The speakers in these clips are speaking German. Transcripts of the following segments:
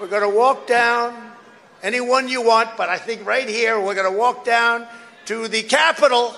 We're going to walk down anyone you want, but I think right here we're going to walk down to the Capitol.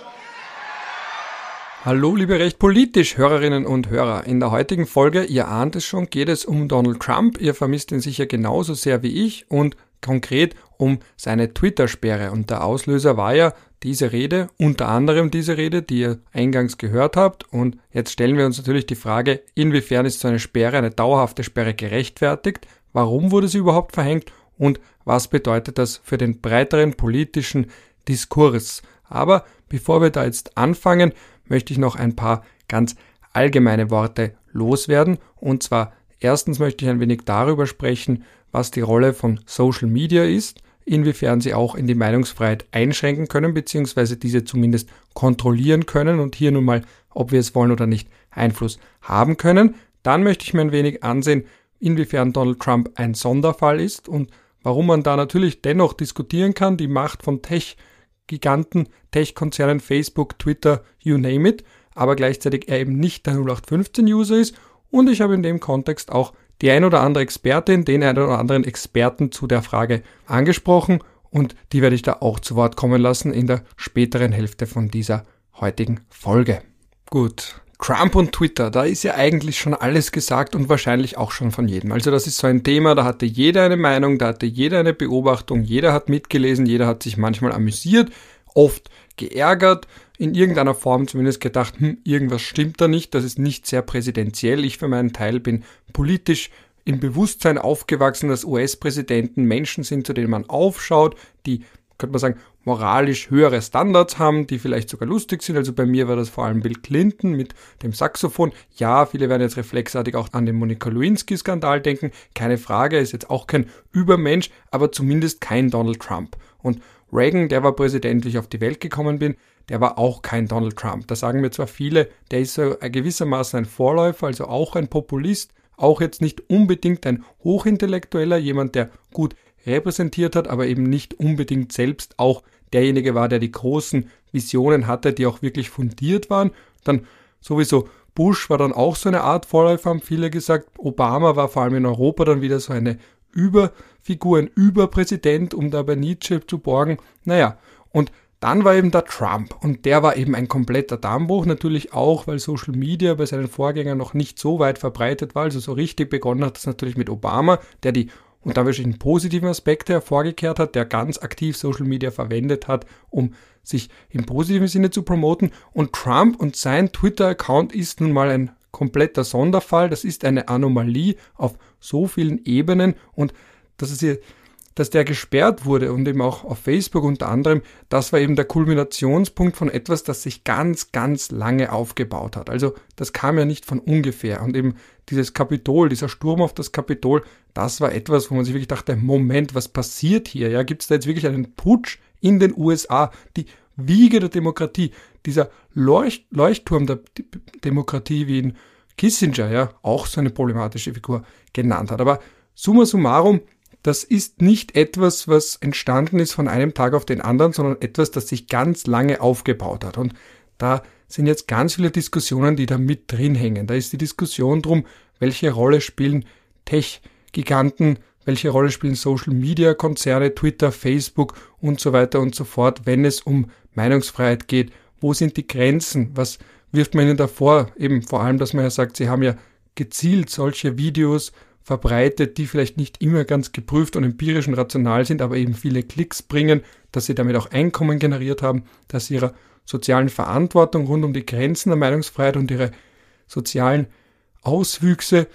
Hallo, liebe Recht politisch Hörerinnen und Hörer. In der heutigen Folge, ihr ahnt es schon, geht es um Donald Trump. Ihr vermisst ihn sicher genauso sehr wie ich und konkret um seine Twitter-Sperre. Und der Auslöser war ja diese Rede, unter anderem diese Rede, die ihr eingangs gehört habt. Und jetzt stellen wir uns natürlich die Frage, inwiefern ist so eine Sperre, eine dauerhafte Sperre gerechtfertigt? Warum wurde sie überhaupt verhängt? Und was bedeutet das für den breiteren politischen Diskurs? Aber bevor wir da jetzt anfangen, möchte ich noch ein paar ganz allgemeine Worte loswerden. Und zwar erstens möchte ich ein wenig darüber sprechen, was die Rolle von Social Media ist, inwiefern sie auch in die Meinungsfreiheit einschränken können, beziehungsweise diese zumindest kontrollieren können und hier nun mal, ob wir es wollen oder nicht, Einfluss haben können. Dann möchte ich mir ein wenig ansehen, inwiefern Donald Trump ein Sonderfall ist und warum man da natürlich dennoch diskutieren kann, die Macht von Tech-Giganten, Tech-Konzernen, Facebook, Twitter, you name it, aber gleichzeitig er eben nicht der 0815-User ist und ich habe in dem Kontext auch die ein oder andere Expertin, den ein oder anderen Experten zu der Frage angesprochen und die werde ich da auch zu Wort kommen lassen in der späteren Hälfte von dieser heutigen Folge. Gut. Trump und Twitter, da ist ja eigentlich schon alles gesagt und wahrscheinlich auch schon von jedem. Also das ist so ein Thema, da hatte jeder eine Meinung, da hatte jeder eine Beobachtung, jeder hat mitgelesen, jeder hat sich manchmal amüsiert, oft geärgert, in irgendeiner Form zumindest gedacht, hm, irgendwas stimmt da nicht, das ist nicht sehr präsidentiell. Ich für meinen Teil bin politisch im Bewusstsein aufgewachsen, dass US-Präsidenten Menschen sind, zu denen man aufschaut, die, könnte man sagen, moralisch höhere Standards haben, die vielleicht sogar lustig sind. Also bei mir war das vor allem Bill Clinton mit dem Saxophon. Ja, viele werden jetzt reflexartig auch an den Monika Lewinsky-Skandal denken. Keine Frage, ist jetzt auch kein Übermensch, aber zumindest kein Donald Trump. Und Reagan, der war Präsident, wie ich auf die Welt gekommen bin, der war auch kein Donald Trump. Da sagen mir zwar viele, der ist so gewissermaßen ein Vorläufer, also auch ein Populist, auch jetzt nicht unbedingt ein Hochintellektueller, jemand, der gut repräsentiert hat, aber eben nicht unbedingt selbst auch derjenige war, der die großen Visionen hatte, die auch wirklich fundiert waren. Dann sowieso Bush war dann auch so eine Art Vorläufer, haben viele gesagt. Obama war vor allem in Europa dann wieder so eine Überfigur, ein Überpräsident, um da bei Nietzsche zu borgen. Naja, und dann war eben der Trump und der war eben ein kompletter Dammbruch, natürlich auch, weil Social Media bei seinen Vorgängern noch nicht so weit verbreitet war. Also so richtig begonnen hat es natürlich mit Obama, der die und da wirklich positiven Aspekte hervorgekehrt hat, der ganz aktiv Social Media verwendet hat, um sich im positiven Sinne zu promoten. Und Trump und sein Twitter-Account ist nun mal ein kompletter Sonderfall. Das ist eine Anomalie auf so vielen Ebenen und das ist hier dass der gesperrt wurde und eben auch auf Facebook unter anderem, das war eben der Kulminationspunkt von etwas, das sich ganz, ganz lange aufgebaut hat. Also das kam ja nicht von ungefähr. Und eben dieses Kapitol, dieser Sturm auf das Kapitol, das war etwas, wo man sich wirklich dachte, Moment, was passiert hier? Ja, gibt es da jetzt wirklich einen Putsch in den USA? Die Wiege der Demokratie, dieser Leucht Leuchtturm der D Demokratie, wie ihn Kissinger, ja, auch so eine problematische Figur genannt hat. Aber summa summarum, das ist nicht etwas, was entstanden ist von einem Tag auf den anderen, sondern etwas, das sich ganz lange aufgebaut hat. Und da sind jetzt ganz viele Diskussionen, die da mit drin hängen. Da ist die Diskussion drum, welche Rolle spielen Tech-Giganten, welche Rolle spielen Social-Media-Konzerne, Twitter, Facebook und so weiter und so fort, wenn es um Meinungsfreiheit geht. Wo sind die Grenzen? Was wirft man ihnen davor? Eben vor allem, dass man ja sagt, sie haben ja gezielt solche Videos verbreitet, die vielleicht nicht immer ganz geprüft und empirisch und rational sind, aber eben viele Klicks bringen, dass sie damit auch Einkommen generiert haben, dass sie ihrer sozialen Verantwortung rund um die Grenzen der Meinungsfreiheit und ihre sozialen Auswüchse,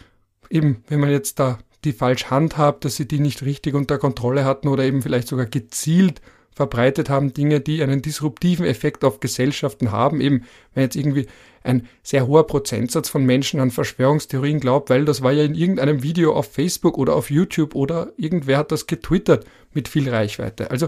eben wenn man jetzt da die falsch handhabt, dass sie die nicht richtig unter Kontrolle hatten oder eben vielleicht sogar gezielt verbreitet haben, Dinge, die einen disruptiven Effekt auf Gesellschaften haben. Eben, wenn jetzt irgendwie ein sehr hoher Prozentsatz von Menschen an Verschwörungstheorien glaubt, weil das war ja in irgendeinem Video auf Facebook oder auf YouTube oder irgendwer hat das getwittert mit viel Reichweite. Also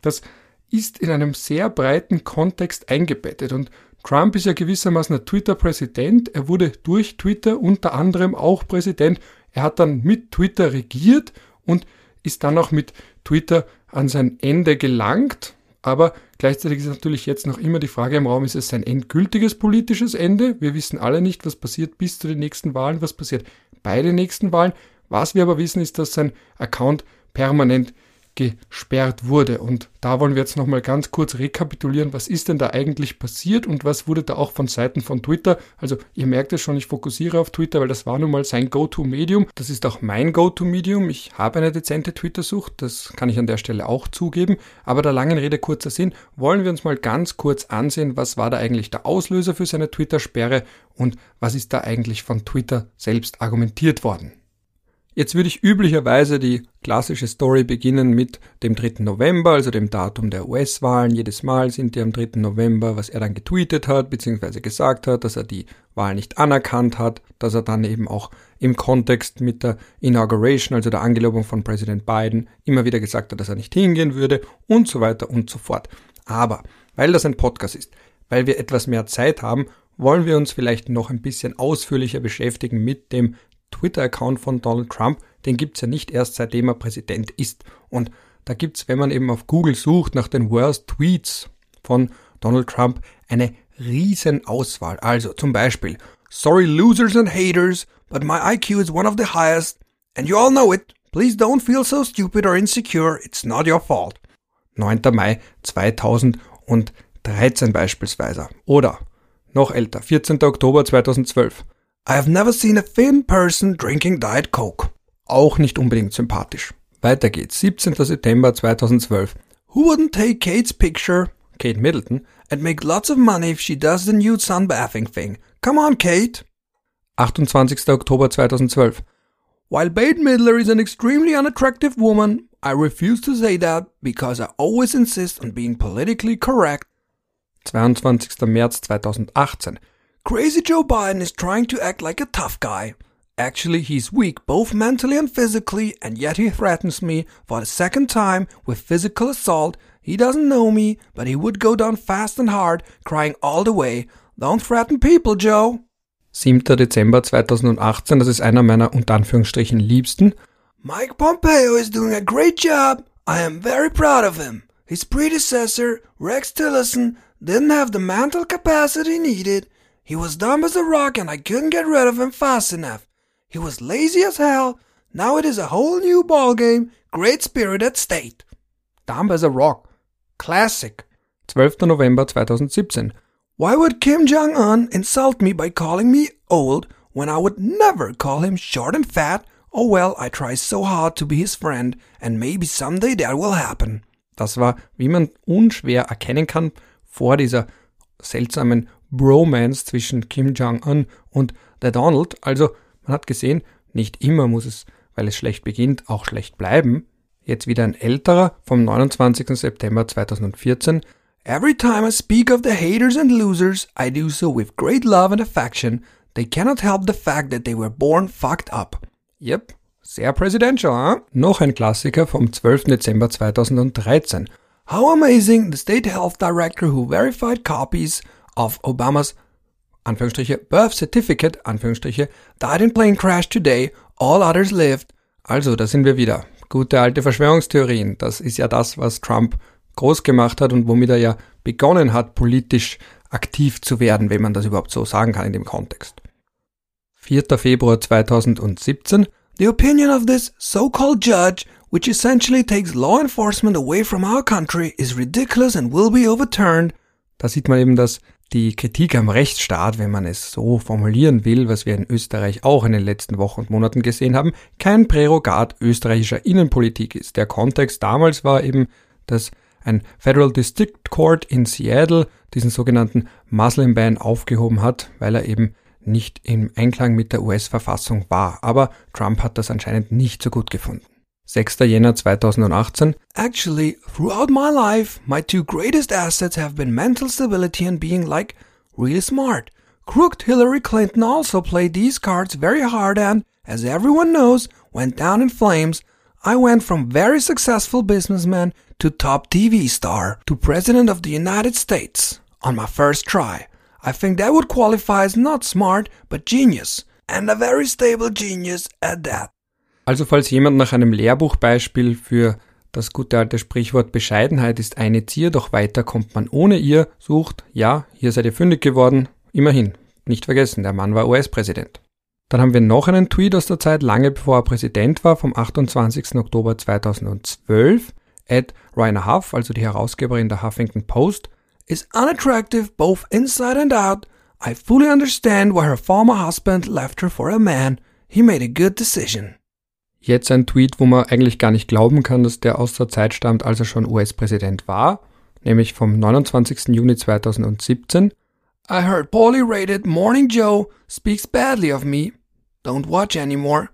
das ist in einem sehr breiten Kontext eingebettet und Trump ist ja gewissermaßen ein Twitter-Präsident. Er wurde durch Twitter unter anderem auch Präsident. Er hat dann mit Twitter regiert und ist dann auch mit Twitter an sein Ende gelangt. Aber gleichzeitig ist natürlich jetzt noch immer die Frage im Raum, ist es sein endgültiges politisches Ende? Wir wissen alle nicht, was passiert bis zu den nächsten Wahlen, was passiert bei den nächsten Wahlen, Was wir aber wissen, ist, dass sein Account permanent gesperrt wurde. Und da wollen wir jetzt nochmal ganz kurz rekapitulieren, was ist denn da eigentlich passiert und was wurde da auch von Seiten von Twitter. Also ihr merkt es schon, ich fokussiere auf Twitter, weil das war nun mal sein Go-To-Medium. Das ist auch mein Go-To-Medium. Ich habe eine dezente Twitter-Sucht, das kann ich an der Stelle auch zugeben. Aber der langen Rede kurzer Sinn, wollen wir uns mal ganz kurz ansehen, was war da eigentlich der Auslöser für seine Twitter-Sperre und was ist da eigentlich von Twitter selbst argumentiert worden. Jetzt würde ich üblicherweise die klassische Story beginnen mit dem 3. November, also dem Datum der US-Wahlen. Jedes Mal sind die am 3. November, was er dann getweetet hat, beziehungsweise gesagt hat, dass er die Wahl nicht anerkannt hat, dass er dann eben auch im Kontext mit der Inauguration, also der Angelobung von Präsident Biden, immer wieder gesagt hat, dass er nicht hingehen würde und so weiter und so fort. Aber, weil das ein Podcast ist, weil wir etwas mehr Zeit haben, wollen wir uns vielleicht noch ein bisschen ausführlicher beschäftigen mit dem Twitter-Account von Donald Trump, den gibt's ja nicht erst seitdem er Präsident ist. Und da gibt's, wenn man eben auf Google sucht nach den Worst Tweets von Donald Trump, eine riesen Auswahl. Also zum Beispiel, sorry losers and haters, but my IQ is one of the highest, and you all know it. Please don't feel so stupid or insecure, it's not your fault. 9. Mai 2013 beispielsweise. Oder noch älter, 14. Oktober 2012. I have never seen a thin person drinking Diet Coke. Auch nicht unbedingt sympathisch. Weiter geht's. 17. September 2012. Who wouldn't take Kate's picture, Kate Middleton, and make lots of money if she does the nude sunbathing thing? Come on, Kate. 28. Oktober 2012. While Bette Midler is an extremely unattractive woman, I refuse to say that because I always insist on being politically correct. 22. März 2018. Crazy Joe Biden is trying to act like a tough guy. Actually, he's weak both mentally and physically, and yet he threatens me for the second time with physical assault. He doesn't know me, but he would go down fast and hard, crying all the way. Don't threaten people, Joe. 7. Dezember 2018, das ist einer meiner unter Anführungsstrichen liebsten. Mike Pompeo is doing a great job. I am very proud of him. His predecessor, Rex Tillerson, didn't have the mental capacity needed. He was dumb as a rock and I couldn't get rid of him fast enough. He was lazy as hell. Now it is a whole new ballgame. Great spirit at state. Dumb as a rock. Classic. 12. November 2017. Why would Kim Jong-un insult me by calling me old when I would never call him short and fat? Oh well, I try so hard to be his friend and maybe someday that will happen. Das war, wie man unschwer erkennen kann, vor dieser seltsamen Bromance zwischen Kim Jong-un und der Donald. Also man hat gesehen, nicht immer muss es, weil es schlecht beginnt, auch schlecht bleiben. Jetzt wieder ein älterer vom 29. September 2014. Every time I speak of the haters and losers, I do so with great love and affection. They cannot help the fact that they were born fucked up. Yep, sehr presidential, huh? Noch ein Klassiker vom 12. Dezember 2013. How amazing the state health director who verified copies of Obamas Anführungsstriche Birth Certificate Anführungsstriche died in plane crash today, all others lived. Also, da sind wir wieder. Gute alte Verschwörungstheorien. Das ist ja das, was Trump groß gemacht hat und womit er ja begonnen hat, politisch aktiv zu werden, wenn man das überhaupt so sagen kann in dem Kontext. 4. Februar 2017 The opinion of this so-called judge, which essentially takes law enforcement away from our country, is ridiculous and will be overturned. Da sieht man eben, dass die Kritik am Rechtsstaat, wenn man es so formulieren will, was wir in Österreich auch in den letzten Wochen und Monaten gesehen haben, kein Prärogat österreichischer Innenpolitik ist. Der Kontext damals war eben, dass ein Federal District Court in Seattle diesen sogenannten Muslim Ban aufgehoben hat, weil er eben nicht im Einklang mit der US-Verfassung war. Aber Trump hat das anscheinend nicht so gut gefunden. 6. Jänner 2018. Actually, throughout my life, my two greatest assets have been mental stability and being like really smart. Crooked Hillary Clinton also played these cards very hard and, as everyone knows, went down in flames. I went from very successful businessman to top TV star to President of the United States on my first try. I think that would qualify as not smart, but genius. And a very stable genius at that. Also falls jemand nach einem Lehrbuchbeispiel für das gute alte Sprichwort Bescheidenheit ist eine Zier, doch weiter kommt man ohne ihr, sucht, ja, hier seid ihr fündig geworden, immerhin, nicht vergessen, der Mann war US-Präsident. Dann haben wir noch einen Tweet aus der Zeit, lange bevor er Präsident war, vom 28. Oktober 2012. Ed Rainer Huff, also die Herausgeberin der Huffington Post, is unattractive both inside and out. I fully understand why her former husband left her for a man. He made a good decision. Jetzt ein Tweet, wo man eigentlich gar nicht glauben kann, dass der aus der Zeit stammt, als er schon US-Präsident war, nämlich vom 29. Juni 2017. I heard poorly rated Morning Joe speaks badly of me. Don't watch anymore.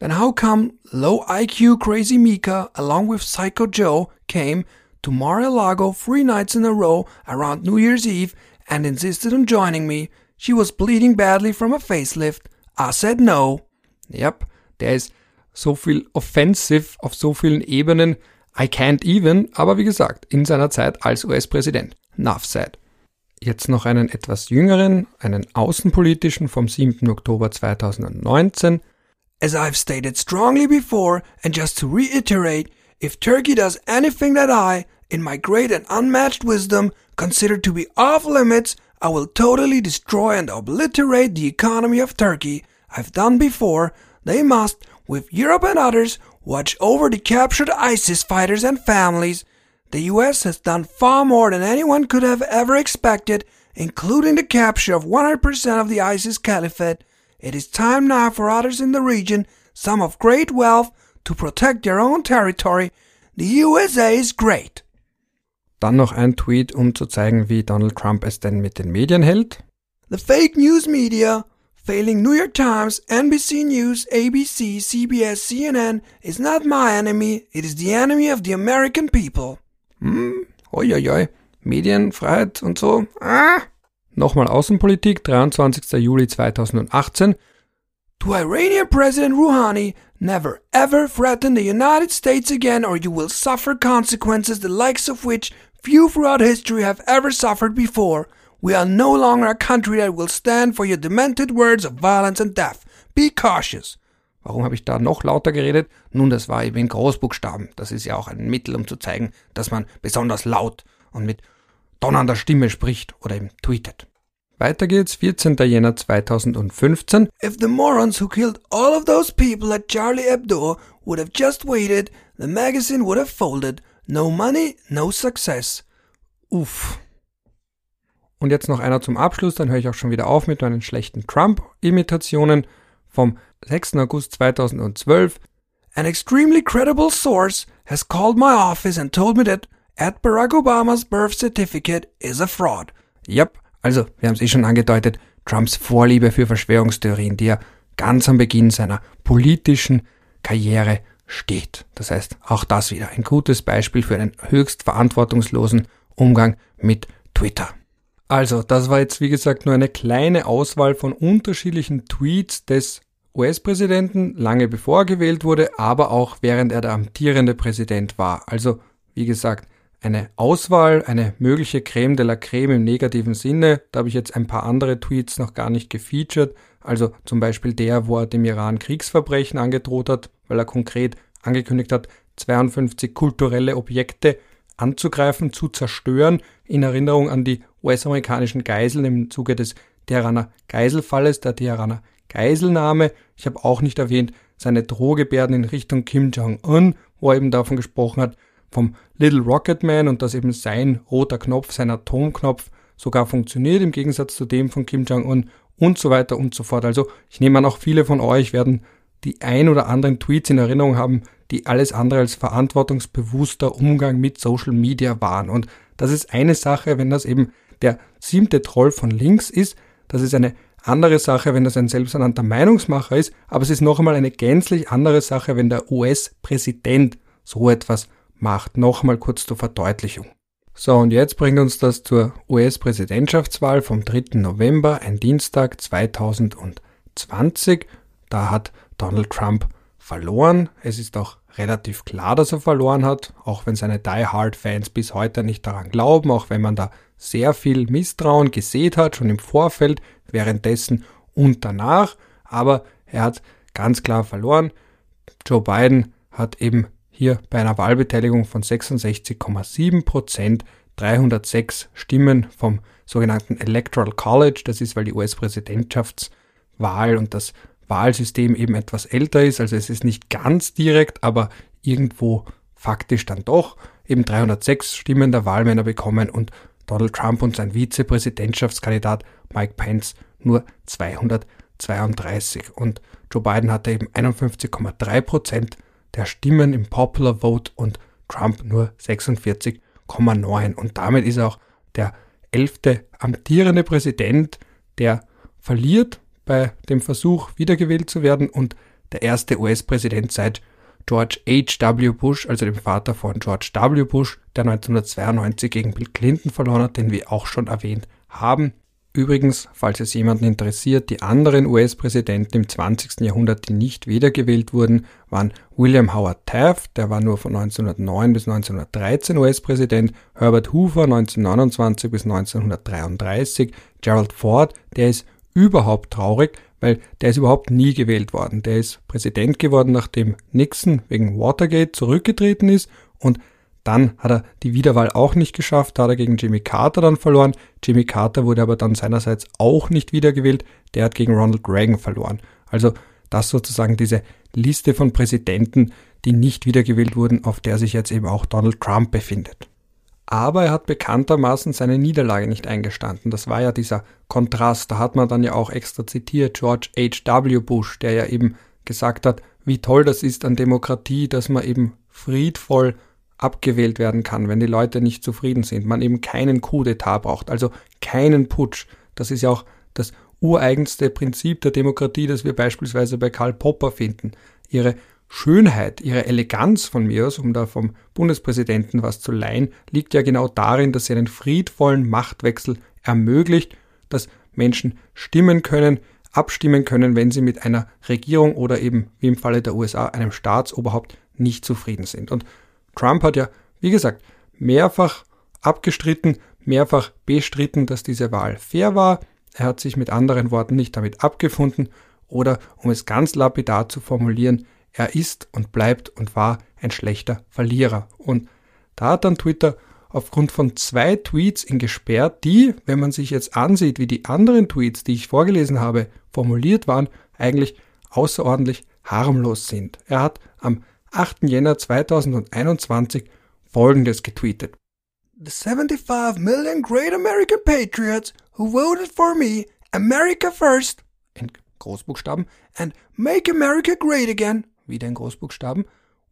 Then how come low IQ Crazy Mika along with Psycho Joe came to Mar-a-Lago three nights in a row around New Year's Eve and insisted on joining me? She was bleeding badly from a facelift. I said no. Yep, der ist so viel offensive auf so vielen Ebenen. I can't even, aber wie gesagt, in seiner Zeit als US-Präsident. Nuff said. Jetzt noch einen etwas jüngeren, einen außenpolitischen vom 7. Oktober 2019. As I've stated strongly before, and just to reiterate, if Turkey does anything that I, in my great and unmatched wisdom, consider to be off limits, I will totally destroy and obliterate the economy of Turkey. I've done before. They must, with Europe and others, watch over the captured ISIS fighters and families. The US has done far more than anyone could have ever expected, including the capture of 100% of the ISIS caliphate. It is time now for others in the region, some of great wealth, to protect their own territory. The USA is great. Dann noch ein Tweet, um zu zeigen, wie Donald Trump es denn mit den Medien hält. The fake news media, failing New York Times, NBC News, ABC, CBS, CNN, is not my enemy, it is the enemy of the American people. Hm, oi. Medienfreiheit und so. Ah. Nochmal Außenpolitik, 23. Juli 2018. To Iranian President Rouhani, never ever threaten the United States again or you will suffer consequences the likes of which few throughout history have ever suffered before. We are no longer a country that will stand for your demented words of violence and death. Be cautious. Warum habe ich da noch lauter geredet? Nun, das war eben in Großbuchstaben. Das ist ja auch ein Mittel, um zu zeigen, dass man besonders laut und mit donnernder Stimme spricht oder eben tweetet. Weiter geht's, 14. Jänner 2015. If the morons who killed all of those people at Charlie Hebdo would have just waited, the magazine would have folded. No money, no success. Uff. Und jetzt noch einer zum Abschluss, dann höre ich auch schon wieder auf mit meinen schlechten Trump-Imitationen vom 6. August 2012. An extremely credible source has called my office and told me that at Barack Obamas birth certificate is a fraud. Yep, also, wir haben es eh schon angedeutet, Trumps Vorliebe für Verschwörungstheorien, die er ganz am Beginn seiner politischen Karriere steht. Das heißt, auch das wieder ein gutes Beispiel für einen höchst verantwortungslosen Umgang mit Twitter. Also, das war jetzt wie gesagt nur eine kleine Auswahl von unterschiedlichen Tweets des US-Präsidenten, lange bevor er gewählt wurde, aber auch während er der amtierende Präsident war. Also, wie gesagt, eine Auswahl, eine mögliche Creme de la Creme im negativen Sinne. Da habe ich jetzt ein paar andere Tweets noch gar nicht gefeatured. Also zum Beispiel der, wo er dem Iran Kriegsverbrechen angedroht hat, weil er konkret angekündigt hat, 52 kulturelle Objekte anzugreifen, zu zerstören, in Erinnerung an die US-amerikanischen Geiseln im Zuge des Teheraner Geiselfalles, der Teheraner Geiselnahme. Ich habe auch nicht erwähnt seine Drohgebärden in Richtung Kim Jong-un, wo er eben davon gesprochen hat, vom Little Rocket Man und dass eben sein roter Knopf, sein Atomknopf sogar funktioniert im Gegensatz zu dem von Kim Jong-un und so weiter und so fort. Also ich nehme an, auch viele von euch werden die ein oder anderen Tweets in Erinnerung haben, die alles andere als verantwortungsbewusster Umgang mit Social Media waren. Und das ist eine Sache, wenn das eben der siebte Troll von links ist. Das ist eine andere Sache, wenn das ein selbsternannter Meinungsmacher ist. Aber es ist noch einmal eine gänzlich andere Sache, wenn der US-Präsident so etwas macht. Nochmal kurz zur Verdeutlichung. So, und jetzt bringt uns das zur US-Präsidentschaftswahl vom 3. November, ein Dienstag 2020. Da hat Donald Trump verloren. Es ist auch relativ klar, dass er verloren hat, auch wenn seine Die Hard Fans bis heute nicht daran glauben, auch wenn man da sehr viel Misstrauen gesät hat, schon im Vorfeld, währenddessen und danach. Aber er hat ganz klar verloren. Joe Biden hat eben hier bei einer Wahlbeteiligung von 66,7 Prozent 306 Stimmen vom sogenannten Electoral College. Das ist, weil die US-Präsidentschaftswahl und das Wahlsystem eben etwas älter ist. Also es ist nicht ganz direkt, aber irgendwo faktisch dann doch eben 306 Stimmen der Wahlmänner bekommen und Donald Trump und sein Vizepräsidentschaftskandidat Mike Pence nur 232. Und Joe Biden hatte eben 51,3 Prozent der Stimmen im Popular Vote und Trump nur 46,9. Und damit ist er auch der elfte amtierende Präsident, der verliert bei dem Versuch, wiedergewählt zu werden und der erste US-Präsident seit George H.W. Bush, also dem Vater von George W. Bush, der 1992 gegen Bill Clinton verloren hat, den wir auch schon erwähnt haben. Übrigens, falls es jemanden interessiert, die anderen US-Präsidenten im 20. Jahrhundert, die nicht wiedergewählt wurden, waren William Howard Taft, der war nur von 1909 bis 1913 US-Präsident, Herbert Hoover 1929 bis 1933, Gerald Ford, der ist überhaupt traurig, weil der ist überhaupt nie gewählt worden. Der ist Präsident geworden, nachdem Nixon wegen Watergate zurückgetreten ist und dann hat er die Wiederwahl auch nicht geschafft, da hat er gegen Jimmy Carter dann verloren. Jimmy Carter wurde aber dann seinerseits auch nicht wiedergewählt, der hat gegen Ronald Reagan verloren. Also das sozusagen diese Liste von Präsidenten, die nicht wiedergewählt wurden, auf der sich jetzt eben auch Donald Trump befindet. Aber er hat bekanntermaßen seine Niederlage nicht eingestanden. Das war ja dieser Kontrast. Da hat man dann ja auch extra zitiert George H.W. Bush, der ja eben gesagt hat, wie toll das ist an Demokratie, dass man eben friedvoll abgewählt werden kann, wenn die Leute nicht zufrieden sind, man eben keinen Coup d'etat braucht, also keinen Putsch. Das ist ja auch das ureigenste Prinzip der Demokratie, das wir beispielsweise bei Karl Popper finden. Ihre Schönheit, ihre Eleganz von mir aus, um da vom Bundespräsidenten was zu leihen, liegt ja genau darin, dass sie einen friedvollen Machtwechsel ermöglicht, dass Menschen stimmen können, abstimmen können, wenn sie mit einer Regierung oder eben, wie im Falle der USA, einem Staatsoberhaupt nicht zufrieden sind. Und Trump hat ja, wie gesagt, mehrfach abgestritten, mehrfach bestritten, dass diese Wahl fair war. Er hat sich mit anderen Worten nicht damit abgefunden oder, um es ganz lapidar zu formulieren, er ist und bleibt und war ein schlechter Verlierer. Und da hat dann Twitter aufgrund von zwei Tweets ihn gesperrt, die, wenn man sich jetzt ansieht, wie die anderen Tweets, die ich vorgelesen habe, formuliert waren, eigentlich außerordentlich harmlos sind. Er hat am 8. Jänner 2021 folgendes getweetet. The 75 million great American patriots who voted for me, America first, in Großbuchstaben, and make America great again, wieder in Großbuchstaben,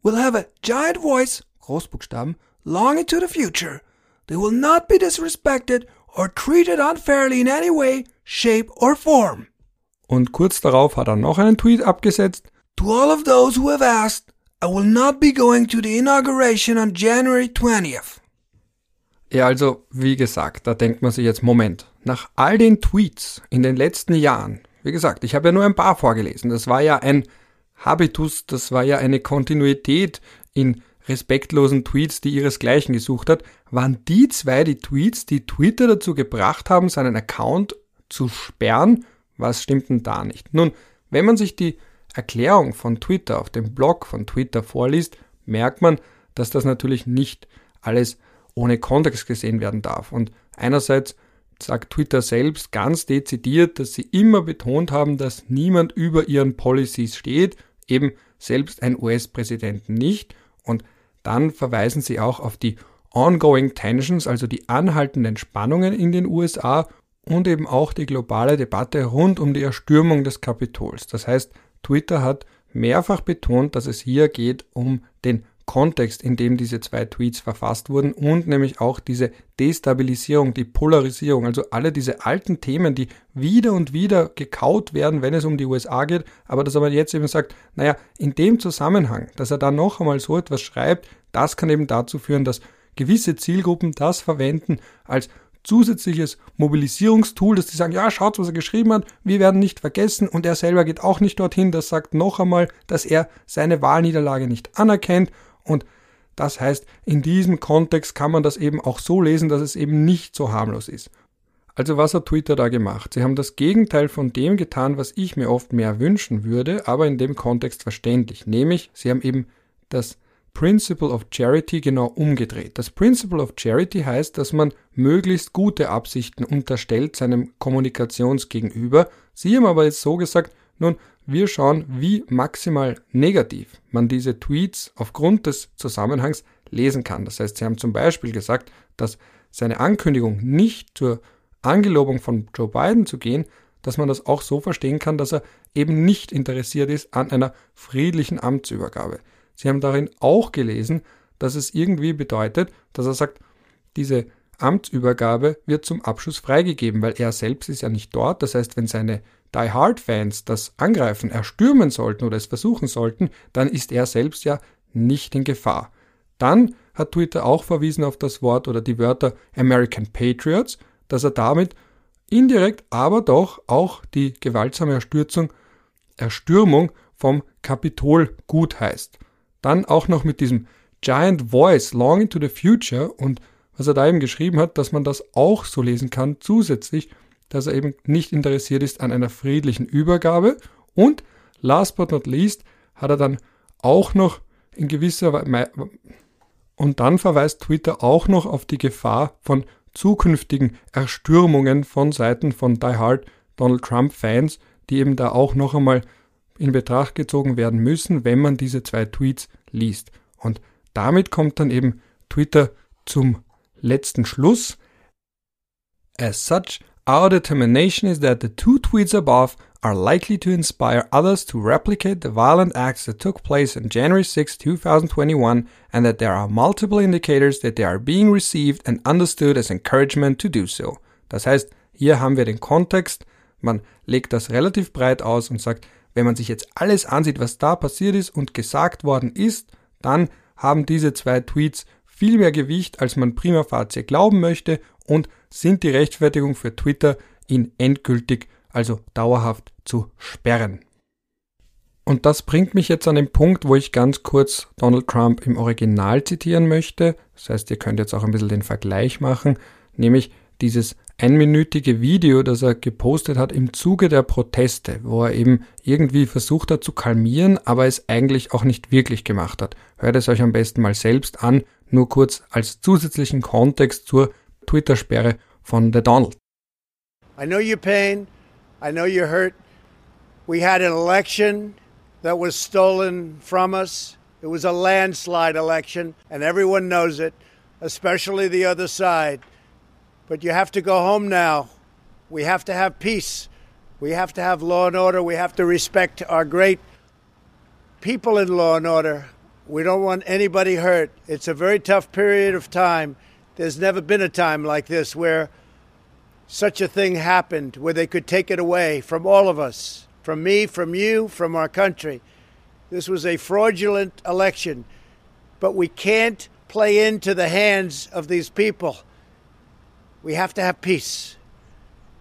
will have a giant voice, Großbuchstaben, long into the future. They will not be disrespected or treated unfairly in any way, shape or form. Und kurz darauf hat er noch einen Tweet abgesetzt. To all of those who have asked, I will not be going to the inauguration on January 20th. Ja, also, wie gesagt, da denkt man sich jetzt, Moment, nach all den Tweets in den letzten Jahren, wie gesagt, ich habe ja nur ein paar vorgelesen, das war ja ein Habitus, das war ja eine Kontinuität in respektlosen Tweets, die ihresgleichen gesucht hat, waren die zwei die Tweets, die Twitter dazu gebracht haben, seinen Account zu sperren. Was stimmt denn da nicht? Nun, wenn man sich die Erklärung von Twitter auf dem Blog von Twitter vorliest, merkt man, dass das natürlich nicht alles ohne Kontext gesehen werden darf. Und einerseits sagt Twitter selbst ganz dezidiert, dass sie immer betont haben, dass niemand über ihren Policies steht, eben selbst ein US-Präsident nicht. Und dann verweisen sie auch auf die ongoing tensions, also die anhaltenden Spannungen in den USA und eben auch die globale Debatte rund um die Erstürmung des Kapitols. Das heißt, Twitter hat mehrfach betont, dass es hier geht um den Kontext, in dem diese zwei Tweets verfasst wurden und nämlich auch diese Destabilisierung, die Polarisierung, also alle diese alten Themen, die wieder und wieder gekaut werden, wenn es um die USA geht, aber dass er jetzt eben sagt, naja, in dem Zusammenhang, dass er da noch einmal so etwas schreibt, das kann eben dazu führen, dass gewisse Zielgruppen das verwenden als zusätzliches Mobilisierungstool, dass die sagen, ja, schaut, was er geschrieben hat, wir werden nicht vergessen und er selber geht auch nicht dorthin, das sagt noch einmal, dass er seine Wahlniederlage nicht anerkennt und das heißt, in diesem Kontext kann man das eben auch so lesen, dass es eben nicht so harmlos ist. Also was hat Twitter da gemacht? Sie haben das Gegenteil von dem getan, was ich mir oft mehr wünschen würde, aber in dem Kontext verständlich. Nämlich, sie haben eben das Principle of Charity genau umgedreht. Das Principle of Charity heißt, dass man möglichst gute Absichten unterstellt seinem Kommunikationsgegenüber. Sie haben aber jetzt so gesagt, nun, wir schauen, wie maximal negativ man diese Tweets aufgrund des Zusammenhangs lesen kann. Das heißt, sie haben zum Beispiel gesagt, dass seine Ankündigung nicht zur Angelobung von Joe Biden zu gehen, dass man das auch so verstehen kann, dass er eben nicht interessiert ist an einer friedlichen Amtsübergabe. Sie haben darin auch gelesen, dass es irgendwie bedeutet, dass er sagt, diese Amtsübergabe wird zum Abschluss freigegeben, weil er selbst ist ja nicht dort. Das heißt, wenn seine Die Hard Fans das angreifen, erstürmen sollten oder es versuchen sollten, dann ist er selbst ja nicht in Gefahr. Dann hat Twitter auch verwiesen auf das Wort oder die Wörter American Patriots, dass er damit indirekt aber doch auch die gewaltsame Erstürzung, Erstürmung vom Kapitol gut heißt. Dann auch noch mit diesem Giant Voice Long into the Future und was er da eben geschrieben hat, dass man das auch so lesen kann, zusätzlich, dass er eben nicht interessiert ist an einer friedlichen Übergabe und last but not least hat er dann auch noch in gewisser Weise und dann verweist Twitter auch noch auf die Gefahr von zukünftigen Erstürmungen von Seiten von Die Hard Donald Trump Fans, die eben da auch noch einmal in Betracht gezogen werden müssen, wenn man diese zwei Tweets liest. Und damit kommt dann eben Twitter zum letzten Schluss. As such, our determination is that the two tweets above are likely to inspire others to replicate the violent acts that took place on January 6, 2021, and that there are multiple indicators that they are being received and understood as encouragement to do so. Das heißt, hier haben wir den Kontext, man legt das relativ breit aus und sagt, wenn man sich jetzt alles ansieht, was da passiert ist und gesagt worden ist, dann haben diese zwei Tweets viel mehr Gewicht, als man prima facie glauben möchte und sind die Rechtfertigung für Twitter, ihn endgültig, also dauerhaft zu sperren. Und das bringt mich jetzt an den Punkt, wo ich ganz kurz Donald Trump im Original zitieren möchte. Das heißt, ihr könnt jetzt auch ein bisschen den Vergleich machen, nämlich dieses einminütige Video, das er gepostet hat im Zuge der Proteste, wo er eben irgendwie versucht hat zu kalmieren, aber es eigentlich auch nicht wirklich gemacht hat. Hört es euch am besten mal selbst an, nur kurz als zusätzlichen Kontext zur Twitter-Sperre von The Donald. I know your pain. I know you're hurt. We had an election that was stolen from us. It was a landslide election, and everyone knows it, especially the other side. But you have to go home now. We have to have peace. We have to have law and order. We have to respect our great people in law and order. We don't want anybody hurt. It's a very tough period of time. There's never been a time like this where such a thing happened, where they could take it away from all of us, from me, from you, from our country. This was a fraudulent election, but we can't play into the hands of these people. We have to have peace.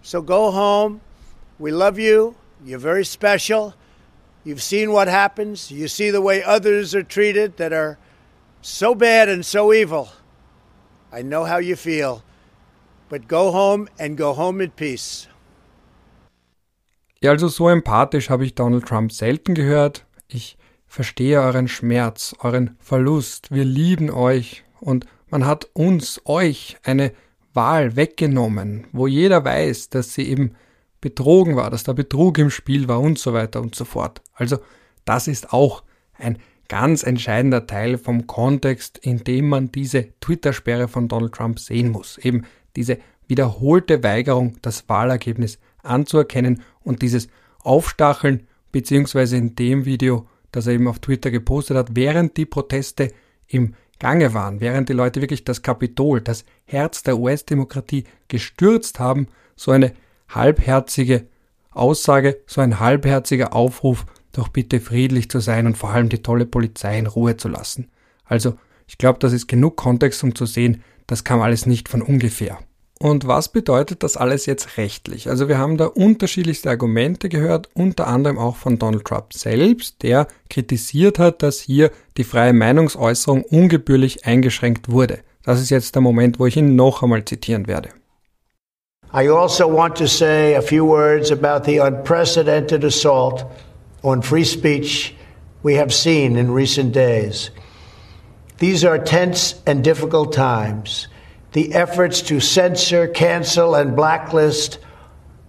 So go home. We love you. You're very special. You've seen what happens. You see the way others are treated that are so bad and so evil. I know how you feel. But go home and go home in peace. Ja, also so empathisch habe ich Donald Trump selten gehört. Ich verstehe euren Schmerz, euren Verlust. Wir lieben euch und man hat uns, euch, eine Wahl weggenommen, wo jeder weiß, dass sie eben betrogen war, dass da Betrug im Spiel war und so weiter und so fort. Also das ist auch ein ganz entscheidender Teil vom Kontext, in dem man diese Twitter-Sperre von Donald Trump sehen muss. Eben diese wiederholte Weigerung, das Wahlergebnis anzuerkennen und dieses Aufstacheln, beziehungsweise in dem Video, das er eben auf Twitter gepostet hat, während die Proteste im Gange waren, während die Leute wirklich das Kapitol, das Herz der US-Demokratie gestürzt haben, so eine halbherzige Aussage, so ein halbherziger Aufruf, doch bitte friedlich zu sein und vor allem die tolle Polizei in Ruhe zu lassen. Also, ich glaube, das ist genug Kontext, um zu sehen, das kam alles nicht von ungefähr. Und was bedeutet das alles jetzt rechtlich? Also wir haben da unterschiedlichste Argumente gehört, unter anderem auch von Donald Trump selbst, der kritisiert hat, dass hier die freie Meinungsäußerung ungebührlich eingeschränkt wurde. Das ist jetzt der Moment, wo ich ihn noch einmal zitieren werde. I also want to say a few words about the unprecedented assault on free speech we have seen in recent days. These are tense and difficult times. the efforts to censor, cancel, and blacklist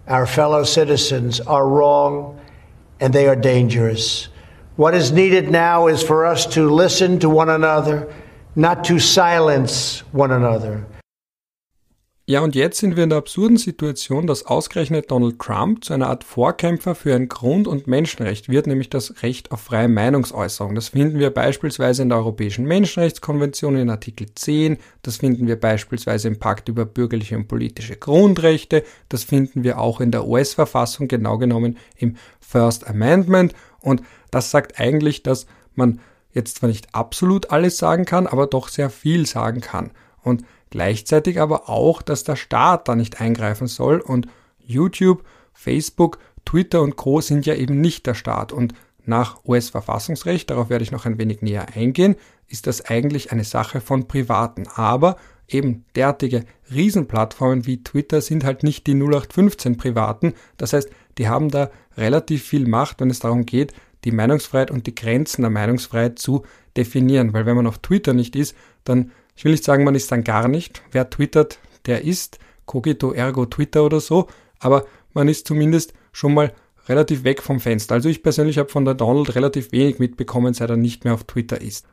our fellow citizens are wrong and they are dangerous. What is needed now is for us to listen to one another, not to silence one another. Ja, und jetzt sind wir in der absurden Situation, dass ausgerechnet Donald Trump zu einer Art Vorkämpfer für ein Grund- und Menschenrecht wird, nämlich das Recht auf freie Meinungsäußerung. Das finden wir beispielsweise in der Europäischen Menschenrechtskonvention in Artikel 10, das finden wir beispielsweise im Pakt über bürgerliche und politische Grundrechte, das finden wir auch in der US-Verfassung, genau genommen im First Amendment. Und das sagt eigentlich, dass man jetzt zwar nicht absolut alles sagen kann, aber doch sehr viel sagen kann. Und Gleichzeitig aber auch, dass der Staat da nicht eingreifen soll und YouTube, Facebook, Twitter und Co. sind ja eben nicht der Staat und nach US-Verfassungsrecht, darauf werde ich noch ein wenig näher eingehen, ist das eigentlich eine Sache von Privaten. Aber eben derartige Riesenplattformen wie Twitter sind halt nicht die 0815 Privaten. Das heißt, die haben da relativ viel Macht, wenn es darum geht, die Meinungsfreiheit und die Grenzen der Meinungsfreiheit zu definieren. Weil wenn man auf Twitter nicht ist, dann ich will nicht sagen, man ist dann gar nicht. Wer twittert, der ist. Cogito ergo Twitter oder so. Aber man ist zumindest schon mal relativ weg vom Fenster. Also ich persönlich habe von der Donald relativ wenig mitbekommen, seit er nicht mehr auf Twitter ist.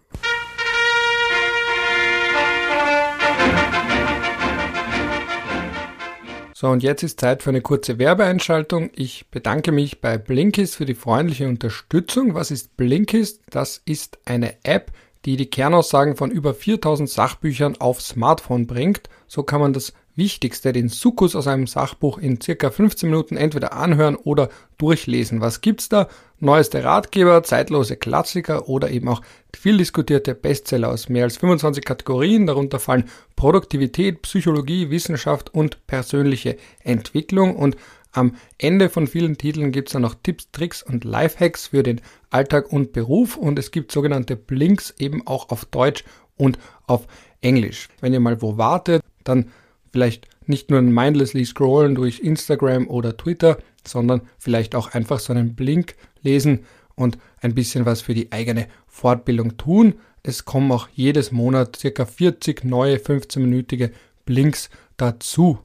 So, und jetzt ist Zeit für eine kurze Werbeeinschaltung. Ich bedanke mich bei Blinkist für die freundliche Unterstützung. Was ist Blinkist? Das ist eine App, die die Kernaussagen von über 4000 Sachbüchern auf Smartphone bringt. So kann man das Wichtigste, den Sukkus aus einem Sachbuch in circa 15 Minuten entweder anhören oder durchlesen. Was gibt's da? Neueste Ratgeber, zeitlose Klassiker oder eben auch viel diskutierte Bestseller aus mehr als 25 Kategorien. Darunter fallen Produktivität, Psychologie, Wissenschaft und persönliche Entwicklung. Und am Ende von vielen Titeln gibt es dann noch Tipps, Tricks und Lifehacks für den Alltag und Beruf und es gibt sogenannte Blinks eben auch auf Deutsch und auf Englisch. Wenn ihr mal wo wartet, dann vielleicht nicht nur mindlessly scrollen durch Instagram oder Twitter, sondern vielleicht auch einfach so einen Blink lesen und ein bisschen was für die eigene Fortbildung tun. Es kommen auch jedes Monat circa 40 neue 15-minütige Blinks dazu.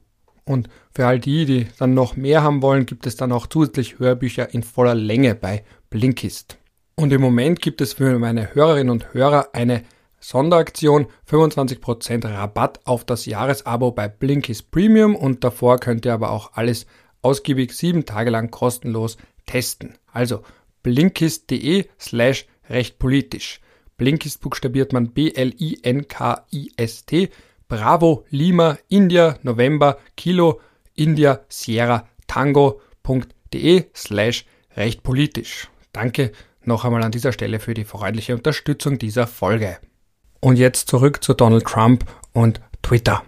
Und für all die, die dann noch mehr haben wollen, gibt es dann auch zusätzlich Hörbücher in voller Länge bei Blinkist. Und im Moment gibt es für meine Hörerinnen und Hörer eine Sonderaktion 25% Rabatt auf das Jahresabo bei Blinkist Premium und davor könnt ihr aber auch alles ausgiebig sieben Tage lang kostenlos testen. Also blinkist.de slash recht politisch. Blinkist buchstabiert man B-L-I-N-K-I-S-T Bravo Lima India November Kilo India Sierra Tango.de slash recht politisch. Danke noch einmal an dieser Stelle für die freundliche Unterstützung dieser Folge. Und jetzt zurück zu Donald Trump und Twitter.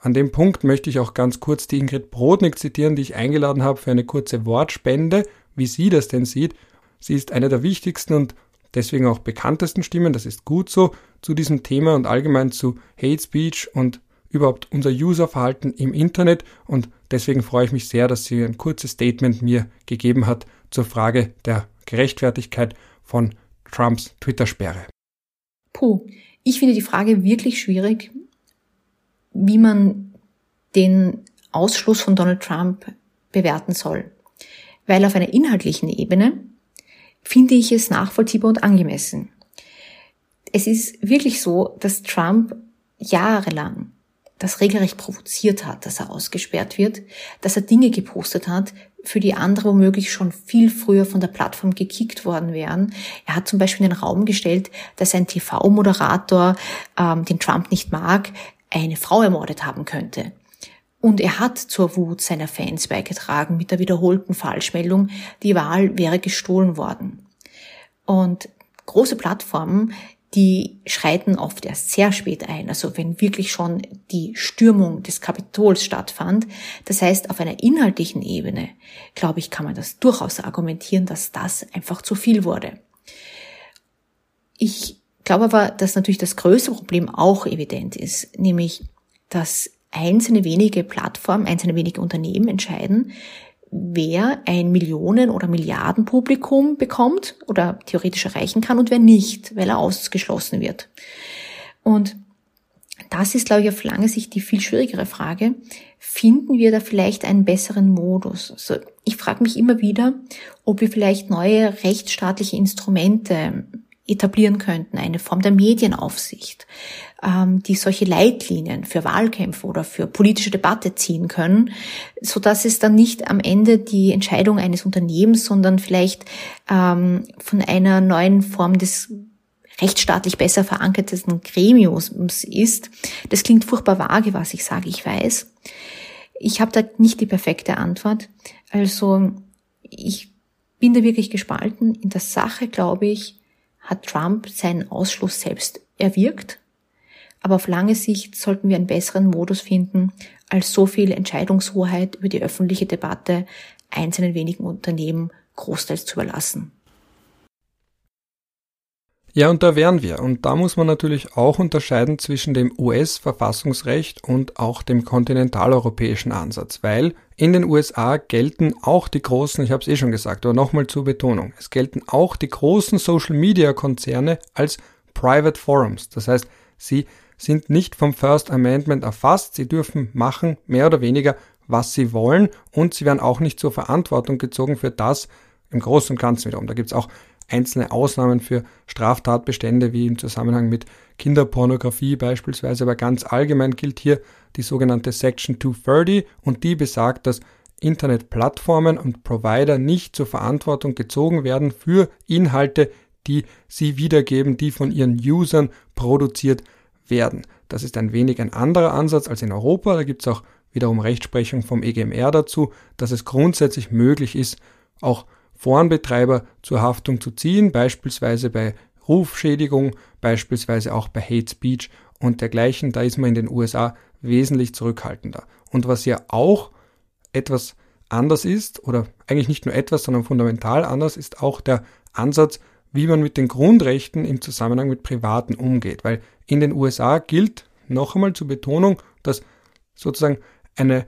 An dem Punkt möchte ich auch ganz kurz die Ingrid Brodnik zitieren, die ich eingeladen habe für eine kurze Wortspende, wie sie das denn sieht. Sie ist eine der wichtigsten und deswegen auch bekanntesten Stimmen, das ist gut so, zu diesem Thema und allgemein zu Hate Speech und überhaupt unser Userverhalten im Internet und deswegen freue ich mich sehr, dass sie ein kurzes Statement mir gegeben hat zur Frage der Gerechtfertigkeit von Trumps Twitter-Sperre. Puh, ich finde die Frage wirklich schwierig, wie man den Ausschluss von Donald Trump bewerten soll. Weil auf einer inhaltlichen Ebene finde ich es nachvollziehbar und angemessen. Es ist wirklich so, dass Trump jahrelang das regelrecht provoziert hat, dass er ausgesperrt wird, dass er Dinge gepostet hat, für die andere womöglich schon viel früher von der Plattform gekickt worden wären. Er hat zum Beispiel in den Raum gestellt, dass ein TV-Moderator, ähm, den Trump nicht mag, eine Frau ermordet haben könnte. Und er hat zur Wut seiner Fans beigetragen mit der wiederholten Falschmeldung, die Wahl wäre gestohlen worden. Und große Plattformen, die schreiten oft erst sehr spät ein, also wenn wirklich schon die Stürmung des Kapitols stattfand. Das heißt, auf einer inhaltlichen Ebene, glaube ich, kann man das durchaus argumentieren, dass das einfach zu viel wurde. Ich glaube aber, dass natürlich das größte Problem auch evident ist, nämlich, dass einzelne wenige Plattformen, einzelne wenige Unternehmen entscheiden, wer ein Millionen- oder Milliardenpublikum bekommt oder theoretisch erreichen kann und wer nicht, weil er ausgeschlossen wird. Und das ist, glaube ich, auf lange Sicht die viel schwierigere Frage. Finden wir da vielleicht einen besseren Modus? Also ich frage mich immer wieder, ob wir vielleicht neue rechtsstaatliche Instrumente etablieren könnten, eine Form der Medienaufsicht, ähm, die solche Leitlinien für Wahlkämpfe oder für politische Debatte ziehen können, so dass es dann nicht am Ende die Entscheidung eines Unternehmens, sondern vielleicht ähm, von einer neuen Form des rechtsstaatlich besser verankerten Gremiums ist. Das klingt furchtbar vage, was ich sage, ich weiß. Ich habe da nicht die perfekte Antwort. Also ich bin da wirklich gespalten. In der Sache, glaube ich, hat Trump seinen Ausschluss selbst erwirkt. Aber auf lange Sicht sollten wir einen besseren Modus finden, als so viel Entscheidungshoheit über die öffentliche Debatte einzelnen wenigen Unternehmen großteils zu überlassen. Ja, und da wären wir. Und da muss man natürlich auch unterscheiden zwischen dem US-Verfassungsrecht und auch dem kontinentaleuropäischen Ansatz, weil in den USA gelten auch die großen, ich habe es eh schon gesagt, aber nochmal zur Betonung, es gelten auch die großen Social-Media-Konzerne als Private Forums. Das heißt, sie sind nicht vom First Amendment erfasst, sie dürfen machen, mehr oder weniger, was sie wollen und sie werden auch nicht zur Verantwortung gezogen für das im Großen und Ganzen wiederum. Da gibt es auch einzelne Ausnahmen für Straftatbestände wie im Zusammenhang mit Kinderpornografie beispielsweise, aber ganz allgemein gilt hier die sogenannte Section 230 und die besagt, dass Internetplattformen und Provider nicht zur Verantwortung gezogen werden für Inhalte, die sie wiedergeben, die von ihren Usern produziert werden. Das ist ein wenig ein anderer Ansatz als in Europa. Da gibt es auch wiederum Rechtsprechung vom EGMR dazu, dass es grundsätzlich möglich ist, auch Forenbetreiber zur Haftung zu ziehen, beispielsweise bei Rufschädigung, beispielsweise auch bei Hate Speech und dergleichen. Da ist man in den USA wesentlich zurückhaltender. Und was ja auch etwas anders ist, oder eigentlich nicht nur etwas, sondern fundamental anders, ist auch der Ansatz, wie man mit den Grundrechten im Zusammenhang mit Privaten umgeht. Weil in den USA gilt, noch einmal zur Betonung, dass sozusagen eine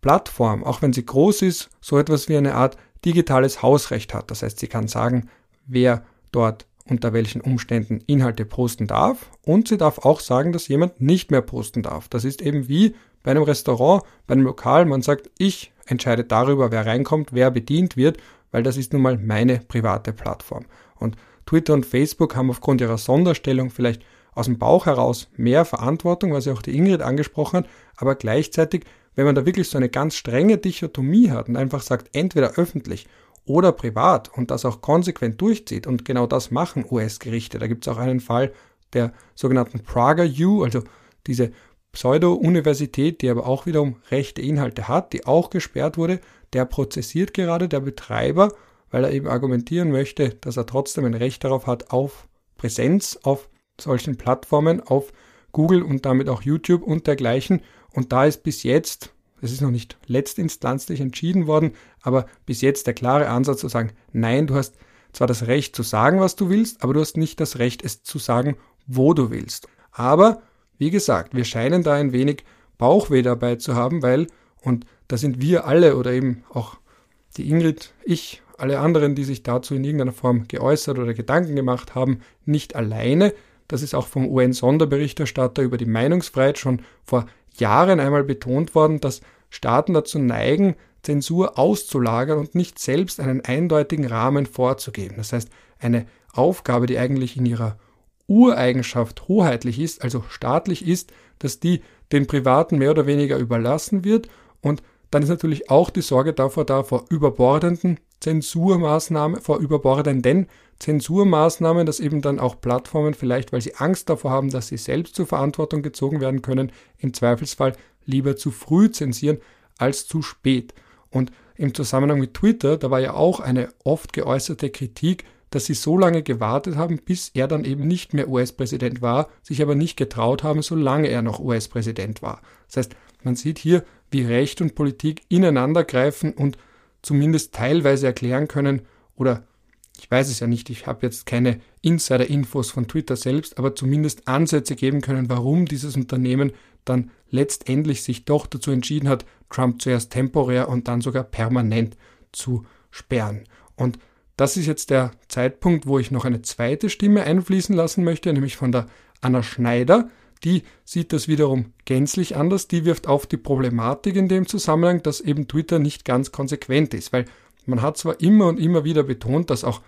Plattform, auch wenn sie groß ist, so etwas wie eine Art digitales Hausrecht hat. Das heißt, sie kann sagen, wer dort unter welchen Umständen Inhalte posten darf und sie darf auch sagen, dass jemand nicht mehr posten darf. Das ist eben wie bei einem Restaurant, bei einem Lokal, man sagt, ich entscheide darüber, wer reinkommt, wer bedient wird, weil das ist nun mal meine private Plattform. Und Twitter und Facebook haben aufgrund ihrer Sonderstellung vielleicht aus dem Bauch heraus mehr Verantwortung, was ja auch die Ingrid angesprochen hat, aber gleichzeitig wenn man da wirklich so eine ganz strenge Dichotomie hat und einfach sagt, entweder öffentlich oder privat und das auch konsequent durchzieht und genau das machen US-Gerichte. Da gibt es auch einen Fall der sogenannten Prager U, also diese Pseudo-Universität, die aber auch wiederum rechte Inhalte hat, die auch gesperrt wurde, der prozessiert gerade der Betreiber, weil er eben argumentieren möchte, dass er trotzdem ein Recht darauf hat, auf Präsenz auf solchen Plattformen, auf Google und damit auch YouTube und dergleichen. Und da ist bis jetzt, das ist noch nicht letztinstanzlich entschieden worden, aber bis jetzt der klare Ansatz zu sagen, nein, du hast zwar das Recht zu sagen, was du willst, aber du hast nicht das Recht, es zu sagen, wo du willst. Aber, wie gesagt, wir scheinen da ein wenig Bauchweh dabei zu haben, weil, und da sind wir alle oder eben auch die Ingrid, ich, alle anderen, die sich dazu in irgendeiner Form geäußert oder Gedanken gemacht haben, nicht alleine. Das ist auch vom UN-Sonderberichterstatter über die Meinungsfreiheit schon vor Jahren einmal betont worden, dass Staaten dazu neigen, Zensur auszulagern und nicht selbst einen eindeutigen Rahmen vorzugeben. Das heißt, eine Aufgabe, die eigentlich in ihrer Ureigenschaft hoheitlich ist, also staatlich ist, dass die den Privaten mehr oder weniger überlassen wird und dann ist natürlich auch die Sorge davor da, vor überbordenden Zensurmaßnahmen, vor überbordenden Zensurmaßnahmen, dass eben dann auch Plattformen vielleicht, weil sie Angst davor haben, dass sie selbst zur Verantwortung gezogen werden können, im Zweifelsfall lieber zu früh zensieren als zu spät. Und im Zusammenhang mit Twitter, da war ja auch eine oft geäußerte Kritik, dass sie so lange gewartet haben, bis er dann eben nicht mehr US-Präsident war, sich aber nicht getraut haben, solange er noch US-Präsident war. Das heißt, man sieht hier, wie Recht und Politik ineinander greifen und zumindest teilweise erklären können oder ich weiß es ja nicht, ich habe jetzt keine Insider-Infos von Twitter selbst, aber zumindest Ansätze geben können, warum dieses Unternehmen dann letztendlich sich doch dazu entschieden hat, Trump zuerst temporär und dann sogar permanent zu sperren. Und das ist jetzt der Zeitpunkt, wo ich noch eine zweite Stimme einfließen lassen möchte, nämlich von der Anna Schneider, die sieht das wiederum gänzlich anders. Die wirft auf die Problematik in dem Zusammenhang, dass eben Twitter nicht ganz konsequent ist, weil man hat zwar immer und immer wieder betont, dass auch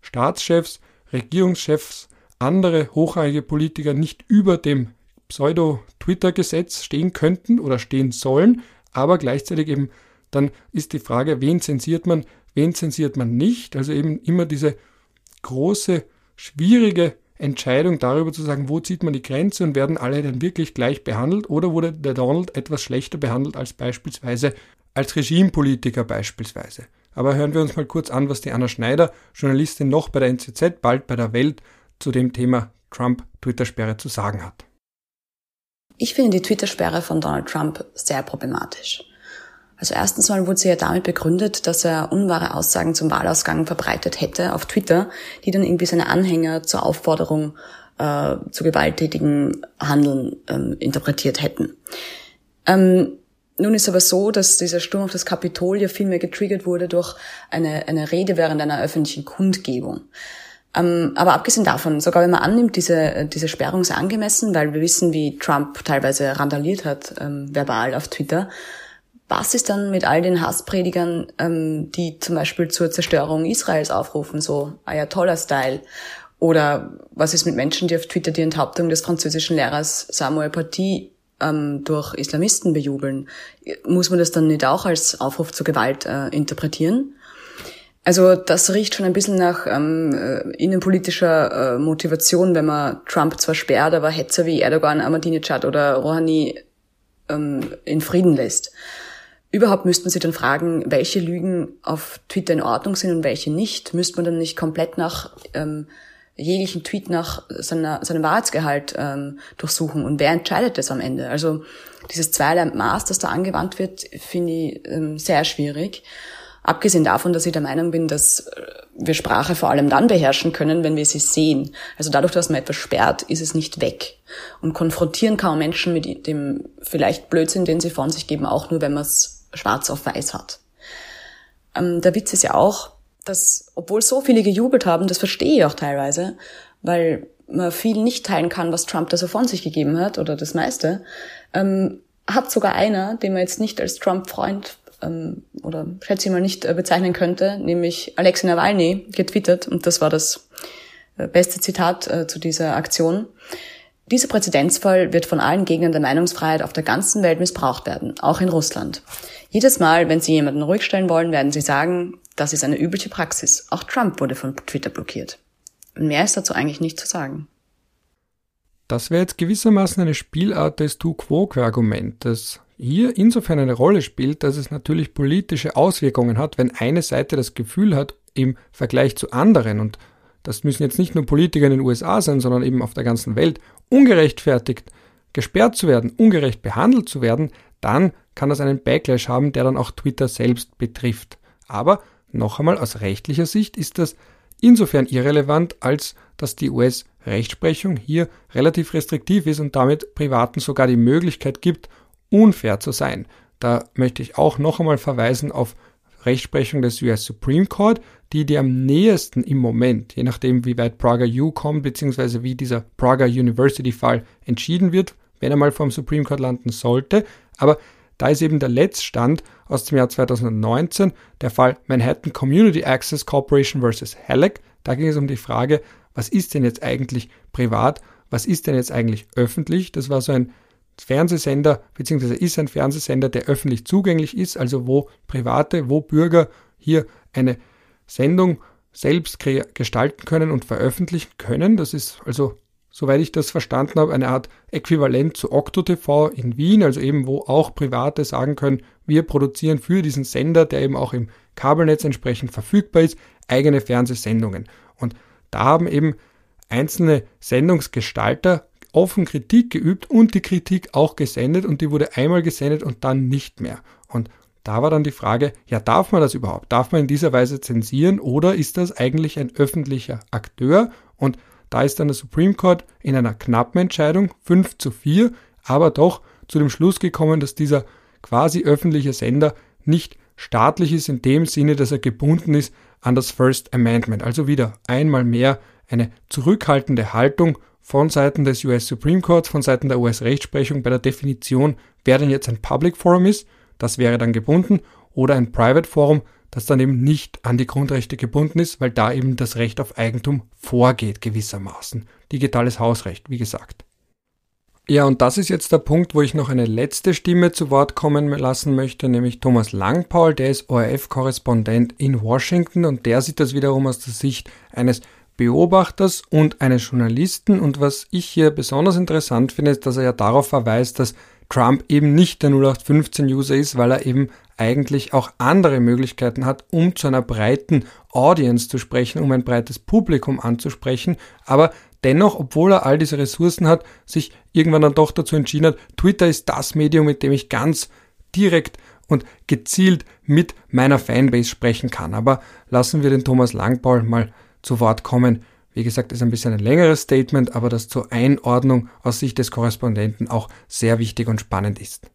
Staatschefs, Regierungschefs, andere hochrangige Politiker nicht über dem Pseudo-Twitter-Gesetz stehen könnten oder stehen sollen, aber gleichzeitig eben dann ist die Frage, wen zensiert man, wen zensiert man nicht. Also eben immer diese große, schwierige Entscheidung darüber zu sagen, wo zieht man die Grenze und werden alle dann wirklich gleich behandelt oder wurde der Donald etwas schlechter behandelt als beispielsweise als Regimepolitiker beispielsweise. Aber hören wir uns mal kurz an, was die Anna Schneider, Journalistin noch bei der NZZ, bald bei der Welt, zu dem Thema Trump-Twitter-Sperre zu sagen hat. Ich finde die Twitter-Sperre von Donald Trump sehr problematisch. Also erstens mal wurde sie ja damit begründet, dass er unwahre Aussagen zum Wahlausgang verbreitet hätte auf Twitter, die dann irgendwie seine Anhänger zur Aufforderung äh, zu gewalttätigen Handeln ähm, interpretiert hätten. Ähm, nun ist aber so, dass dieser Sturm auf das Kapitol ja vielmehr getriggert wurde durch eine, eine Rede während einer öffentlichen Kundgebung. Ähm, aber abgesehen davon, sogar wenn man annimmt, diese, diese Sperrung sei angemessen, weil wir wissen, wie Trump teilweise randaliert hat, ähm, verbal auf Twitter, was ist dann mit all den Hasspredigern, ähm, die zum Beispiel zur Zerstörung Israels aufrufen, so Ayatollah-Style? Oder was ist mit Menschen, die auf Twitter die Enthauptung des französischen Lehrers Samuel Paty ähm, durch Islamisten bejubeln? Muss man das dann nicht auch als Aufruf zur Gewalt äh, interpretieren? Also das riecht schon ein bisschen nach ähm, äh, innenpolitischer äh, Motivation, wenn man Trump zwar sperrt, aber Hetzer wie Erdogan, Ahmadinejad oder Rouhani ähm, in Frieden lässt. Überhaupt müsste man sich dann fragen, welche Lügen auf Twitter in Ordnung sind und welche nicht. Müsste man dann nicht komplett nach ähm, jeglichen Tweet nach seiner, seinem Wahrheitsgehalt ähm, durchsuchen und wer entscheidet das am Ende? Also dieses zweierlei Maß, das da angewandt wird, finde ich ähm, sehr schwierig. Abgesehen davon, dass ich der Meinung bin, dass äh, wir Sprache vor allem dann beherrschen können, wenn wir sie sehen. Also dadurch, dass man etwas sperrt, ist es nicht weg. Und konfrontieren man Menschen mit dem vielleicht Blödsinn, den sie von sich geben, auch nur, wenn man es schwarz auf weiß hat. Ähm, der Witz ist ja auch, dass, obwohl so viele gejubelt haben, das verstehe ich auch teilweise, weil man viel nicht teilen kann, was Trump da so von sich gegeben hat, oder das meiste, ähm, hat sogar einer, den man jetzt nicht als Trump-Freund ähm, oder schätze ich mal nicht äh, bezeichnen könnte, nämlich Alexei Nawalny, getwittert, und das war das äh, beste Zitat äh, zu dieser Aktion. Dieser Präzedenzfall wird von allen Gegnern der Meinungsfreiheit auf der ganzen Welt missbraucht werden, auch in Russland. Jedes Mal, wenn Sie jemanden ruhig stellen wollen, werden Sie sagen, das ist eine übliche Praxis. Auch Trump wurde von Twitter blockiert. Mehr ist dazu eigentlich nicht zu sagen. Das wäre jetzt gewissermaßen eine Spielart des Tu Quoque-Argument, das hier insofern eine Rolle spielt, dass es natürlich politische Auswirkungen hat, wenn eine Seite das Gefühl hat, im Vergleich zu anderen, und das müssen jetzt nicht nur Politiker in den USA sein, sondern eben auf der ganzen Welt, ungerechtfertigt gesperrt zu werden, ungerecht behandelt zu werden, dann kann das einen Backlash haben, der dann auch Twitter selbst betrifft. Aber noch einmal aus rechtlicher Sicht ist das insofern irrelevant, als dass die US-Rechtsprechung hier relativ restriktiv ist und damit Privaten sogar die Möglichkeit gibt, unfair zu sein. Da möchte ich auch noch einmal verweisen auf Rechtsprechung des US Supreme Court, die dir am nächsten im Moment, je nachdem wie weit Prager U kommt, beziehungsweise wie dieser Prager University Fall entschieden wird, wenn er mal vom Supreme Court landen sollte. Aber da ist eben der Letztstand aus dem Jahr 2019, der Fall Manhattan Community Access Corporation vs. Halleck. Da ging es um die Frage, was ist denn jetzt eigentlich privat, was ist denn jetzt eigentlich öffentlich? Das war so ein Fernsehsender, beziehungsweise ist ein Fernsehsender, der öffentlich zugänglich ist, also wo Private, wo Bürger hier eine Sendung selbst gestalten können und veröffentlichen können. Das ist also, soweit ich das verstanden habe, eine Art Äquivalent zu OctoTV in Wien, also eben wo auch Private sagen können, wir produzieren für diesen Sender, der eben auch im Kabelnetz entsprechend verfügbar ist, eigene Fernsehsendungen. Und da haben eben einzelne Sendungsgestalter offen Kritik geübt und die Kritik auch gesendet und die wurde einmal gesendet und dann nicht mehr. Und da war dann die Frage, ja, darf man das überhaupt? Darf man in dieser Weise zensieren oder ist das eigentlich ein öffentlicher Akteur? Und da ist dann der Supreme Court in einer knappen Entscheidung 5 zu 4, aber doch zu dem Schluss gekommen, dass dieser quasi öffentliche Sender nicht staatlich ist in dem Sinne, dass er gebunden ist an das First Amendment. Also wieder einmal mehr eine zurückhaltende Haltung von Seiten des US Supreme Court, von Seiten der US-Rechtsprechung bei der Definition, wer denn jetzt ein Public Forum ist, das wäre dann gebunden, oder ein Private Forum, das dann eben nicht an die Grundrechte gebunden ist, weil da eben das Recht auf Eigentum vorgeht gewissermaßen. Digitales Hausrecht, wie gesagt. Ja, und das ist jetzt der Punkt, wo ich noch eine letzte Stimme zu Wort kommen lassen möchte, nämlich Thomas Langpaul, der ist ORF-Korrespondent in Washington und der sieht das wiederum aus der Sicht eines Beobachters und eines Journalisten. Und was ich hier besonders interessant finde, ist, dass er ja darauf verweist, dass Trump eben nicht der 0815-User ist, weil er eben eigentlich auch andere Möglichkeiten hat, um zu einer breiten Audience zu sprechen, um ein breites Publikum anzusprechen, aber dennoch, obwohl er all diese Ressourcen hat, sich irgendwann dann doch dazu entschieden hat, Twitter ist das Medium, mit dem ich ganz direkt und gezielt mit meiner Fanbase sprechen kann. Aber lassen wir den Thomas Langpaul mal zu Wort kommen. Wie gesagt, ist ein bisschen ein längeres Statement, aber das zur Einordnung aus Sicht des Korrespondenten auch sehr wichtig und spannend ist.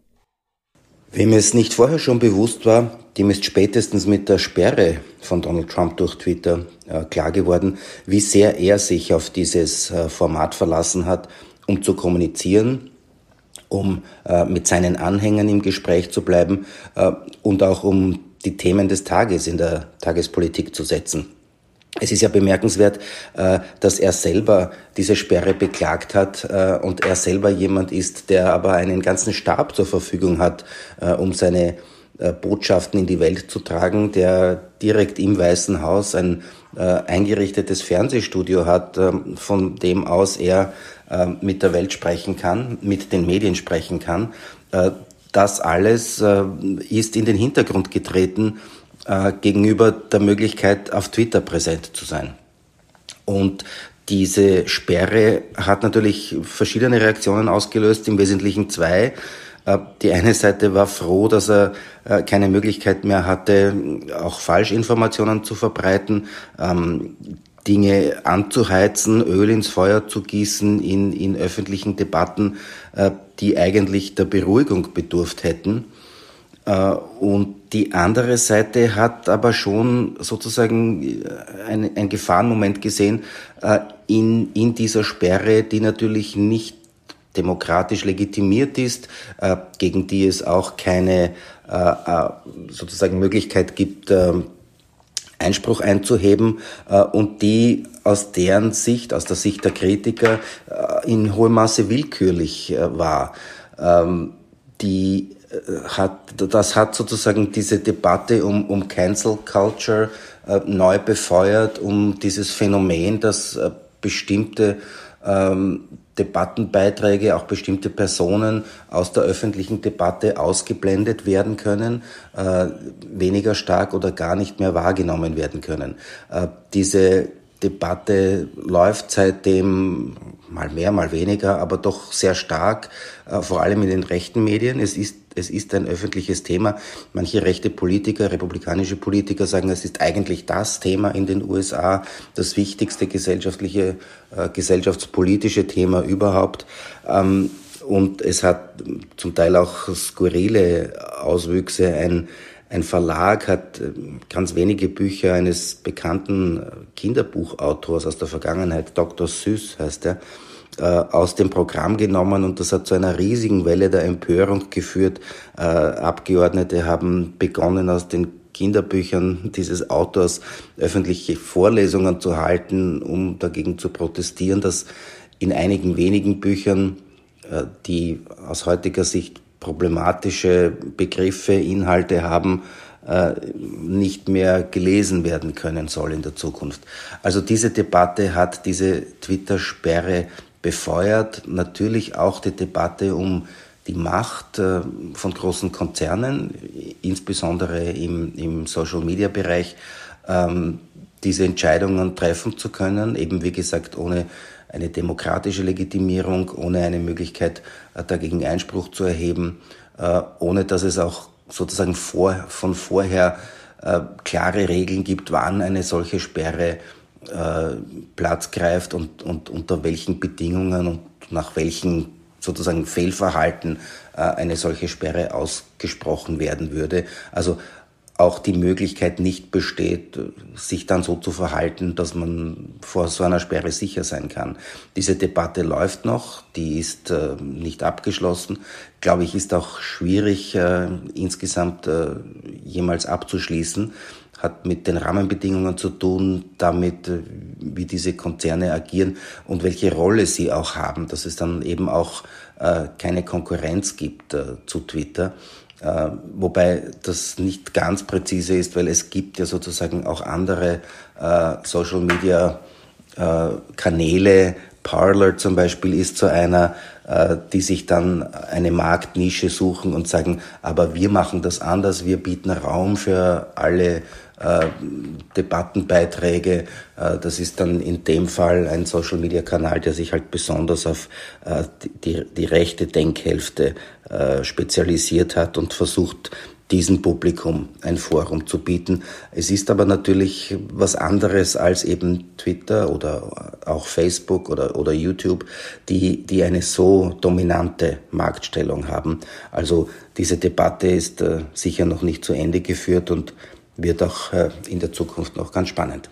Wem es nicht vorher schon bewusst war, dem ist spätestens mit der Sperre von Donald Trump durch Twitter äh, klar geworden, wie sehr er sich auf dieses äh, Format verlassen hat, um zu kommunizieren, um äh, mit seinen Anhängern im Gespräch zu bleiben äh, und auch um die Themen des Tages in der Tagespolitik zu setzen. Es ist ja bemerkenswert, äh, dass er selber diese Sperre beklagt hat äh, und er selber jemand ist, der aber einen ganzen Stab zur Verfügung hat, äh, um seine Botschaften in die Welt zu tragen, der direkt im Weißen Haus ein eingerichtetes Fernsehstudio hat, von dem aus er mit der Welt sprechen kann, mit den Medien sprechen kann. Das alles ist in den Hintergrund getreten äh, gegenüber der Möglichkeit, auf Twitter präsent zu sein. Und diese Sperre hat natürlich verschiedene Reaktionen ausgelöst, im Wesentlichen zwei. Äh, die eine Seite war froh, dass er äh, keine Möglichkeit mehr hatte, auch Falschinformationen zu verbreiten, ähm, Dinge anzuheizen, Öl ins Feuer zu gießen in, in öffentlichen Debatten, äh, die eigentlich der Beruhigung bedurft hätten. Und die andere Seite hat aber schon sozusagen äh, ein, ein Gefahrenmoment gesehen äh, in, in dieser Sperre, die natürlich nicht demokratisch legitimiert ist, gegen die es auch keine sozusagen Möglichkeit gibt, Einspruch einzuheben und die aus deren Sicht, aus der Sicht der Kritiker, in hohem Maße willkürlich war. Ähm, die hat, das hat sozusagen diese Debatte um, um Cancel Culture äh, neu befeuert, um dieses Phänomen, dass äh, bestimmte ähm, Debattenbeiträge, auch bestimmte Personen aus der öffentlichen Debatte ausgeblendet werden können, äh, weniger stark oder gar nicht mehr wahrgenommen werden können. Äh, diese Debatte läuft seitdem mal mehr, mal weniger, aber doch sehr stark, äh, vor allem in den rechten Medien. Es ist, es ist ein öffentliches Thema. Manche rechte Politiker, republikanische Politiker sagen, es ist eigentlich das Thema in den USA, das wichtigste gesellschaftliche, äh, gesellschaftspolitische Thema überhaupt. Ähm, und es hat zum Teil auch skurrile Auswüchse. Ein, ein Verlag hat äh, ganz wenige Bücher eines bekannten äh, Kinderbuchautors aus der Vergangenheit, Dr. Süß heißt er, äh, aus dem Programm genommen und das hat zu einer riesigen Welle der Empörung geführt. Abgeordnete haben begonnen, aus den Kinderbüchern dieses Autors öffentliche Vorlesungen zu halten, um dagegen zu protestieren, dass in einigen wenigen Büchern, die aus heutiger Sicht problematische Begriffe, Inhalte haben, äh, nicht mehr gelesen werden können soll in der Zukunft. Also diese Debatte hat diese Twitter-Sperre befeuert, natürlich auch die Debatte um die Macht äh, von großen Konzernen, insbesondere im, im Social-Media-Bereich, ähm, diese Entscheidungen treffen zu können, eben wie gesagt ohne eine demokratische Legitimierung, ohne eine Möglichkeit, äh, dagegen Einspruch zu erheben, äh, ohne dass es auch sozusagen vor, von vorher äh, klare Regeln gibt, wann eine solche Sperre Platz greift und, und unter welchen Bedingungen und nach welchen sozusagen Fehlverhalten eine solche Sperre ausgesprochen werden würde. Also auch die Möglichkeit nicht besteht, sich dann so zu verhalten, dass man vor so einer Sperre sicher sein kann. Diese Debatte läuft noch, die ist äh, nicht abgeschlossen. Glaube ich, ist auch schwierig äh, insgesamt äh, jemals abzuschließen. Hat mit den Rahmenbedingungen zu tun, damit, äh, wie diese Konzerne agieren und welche Rolle sie auch haben, dass es dann eben auch äh, keine Konkurrenz gibt äh, zu Twitter. Äh, wobei das nicht ganz präzise ist, weil es gibt ja sozusagen auch andere äh, Social Media äh, Kanäle. Parler zum Beispiel ist so einer, die sich dann eine Marktnische suchen und sagen, aber wir machen das anders, wir bieten Raum für alle äh, Debattenbeiträge. Äh, das ist dann in dem Fall ein Social-Media-Kanal, der sich halt besonders auf äh, die, die rechte Denkhälfte spezialisiert hat und versucht, diesem Publikum ein Forum zu bieten. Es ist aber natürlich was anderes als eben Twitter oder auch Facebook oder, oder YouTube, die, die eine so dominante Marktstellung haben. Also diese Debatte ist sicher noch nicht zu Ende geführt und wird auch äh, in der Zukunft noch ganz spannend.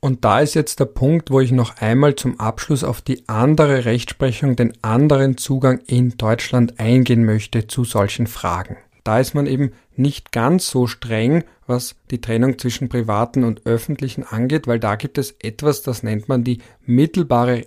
Und da ist jetzt der Punkt, wo ich noch einmal zum Abschluss auf die andere Rechtsprechung, den anderen Zugang in Deutschland eingehen möchte zu solchen Fragen. Da ist man eben nicht ganz so streng, was die Trennung zwischen privaten und öffentlichen angeht, weil da gibt es etwas, das nennt man die mittelbare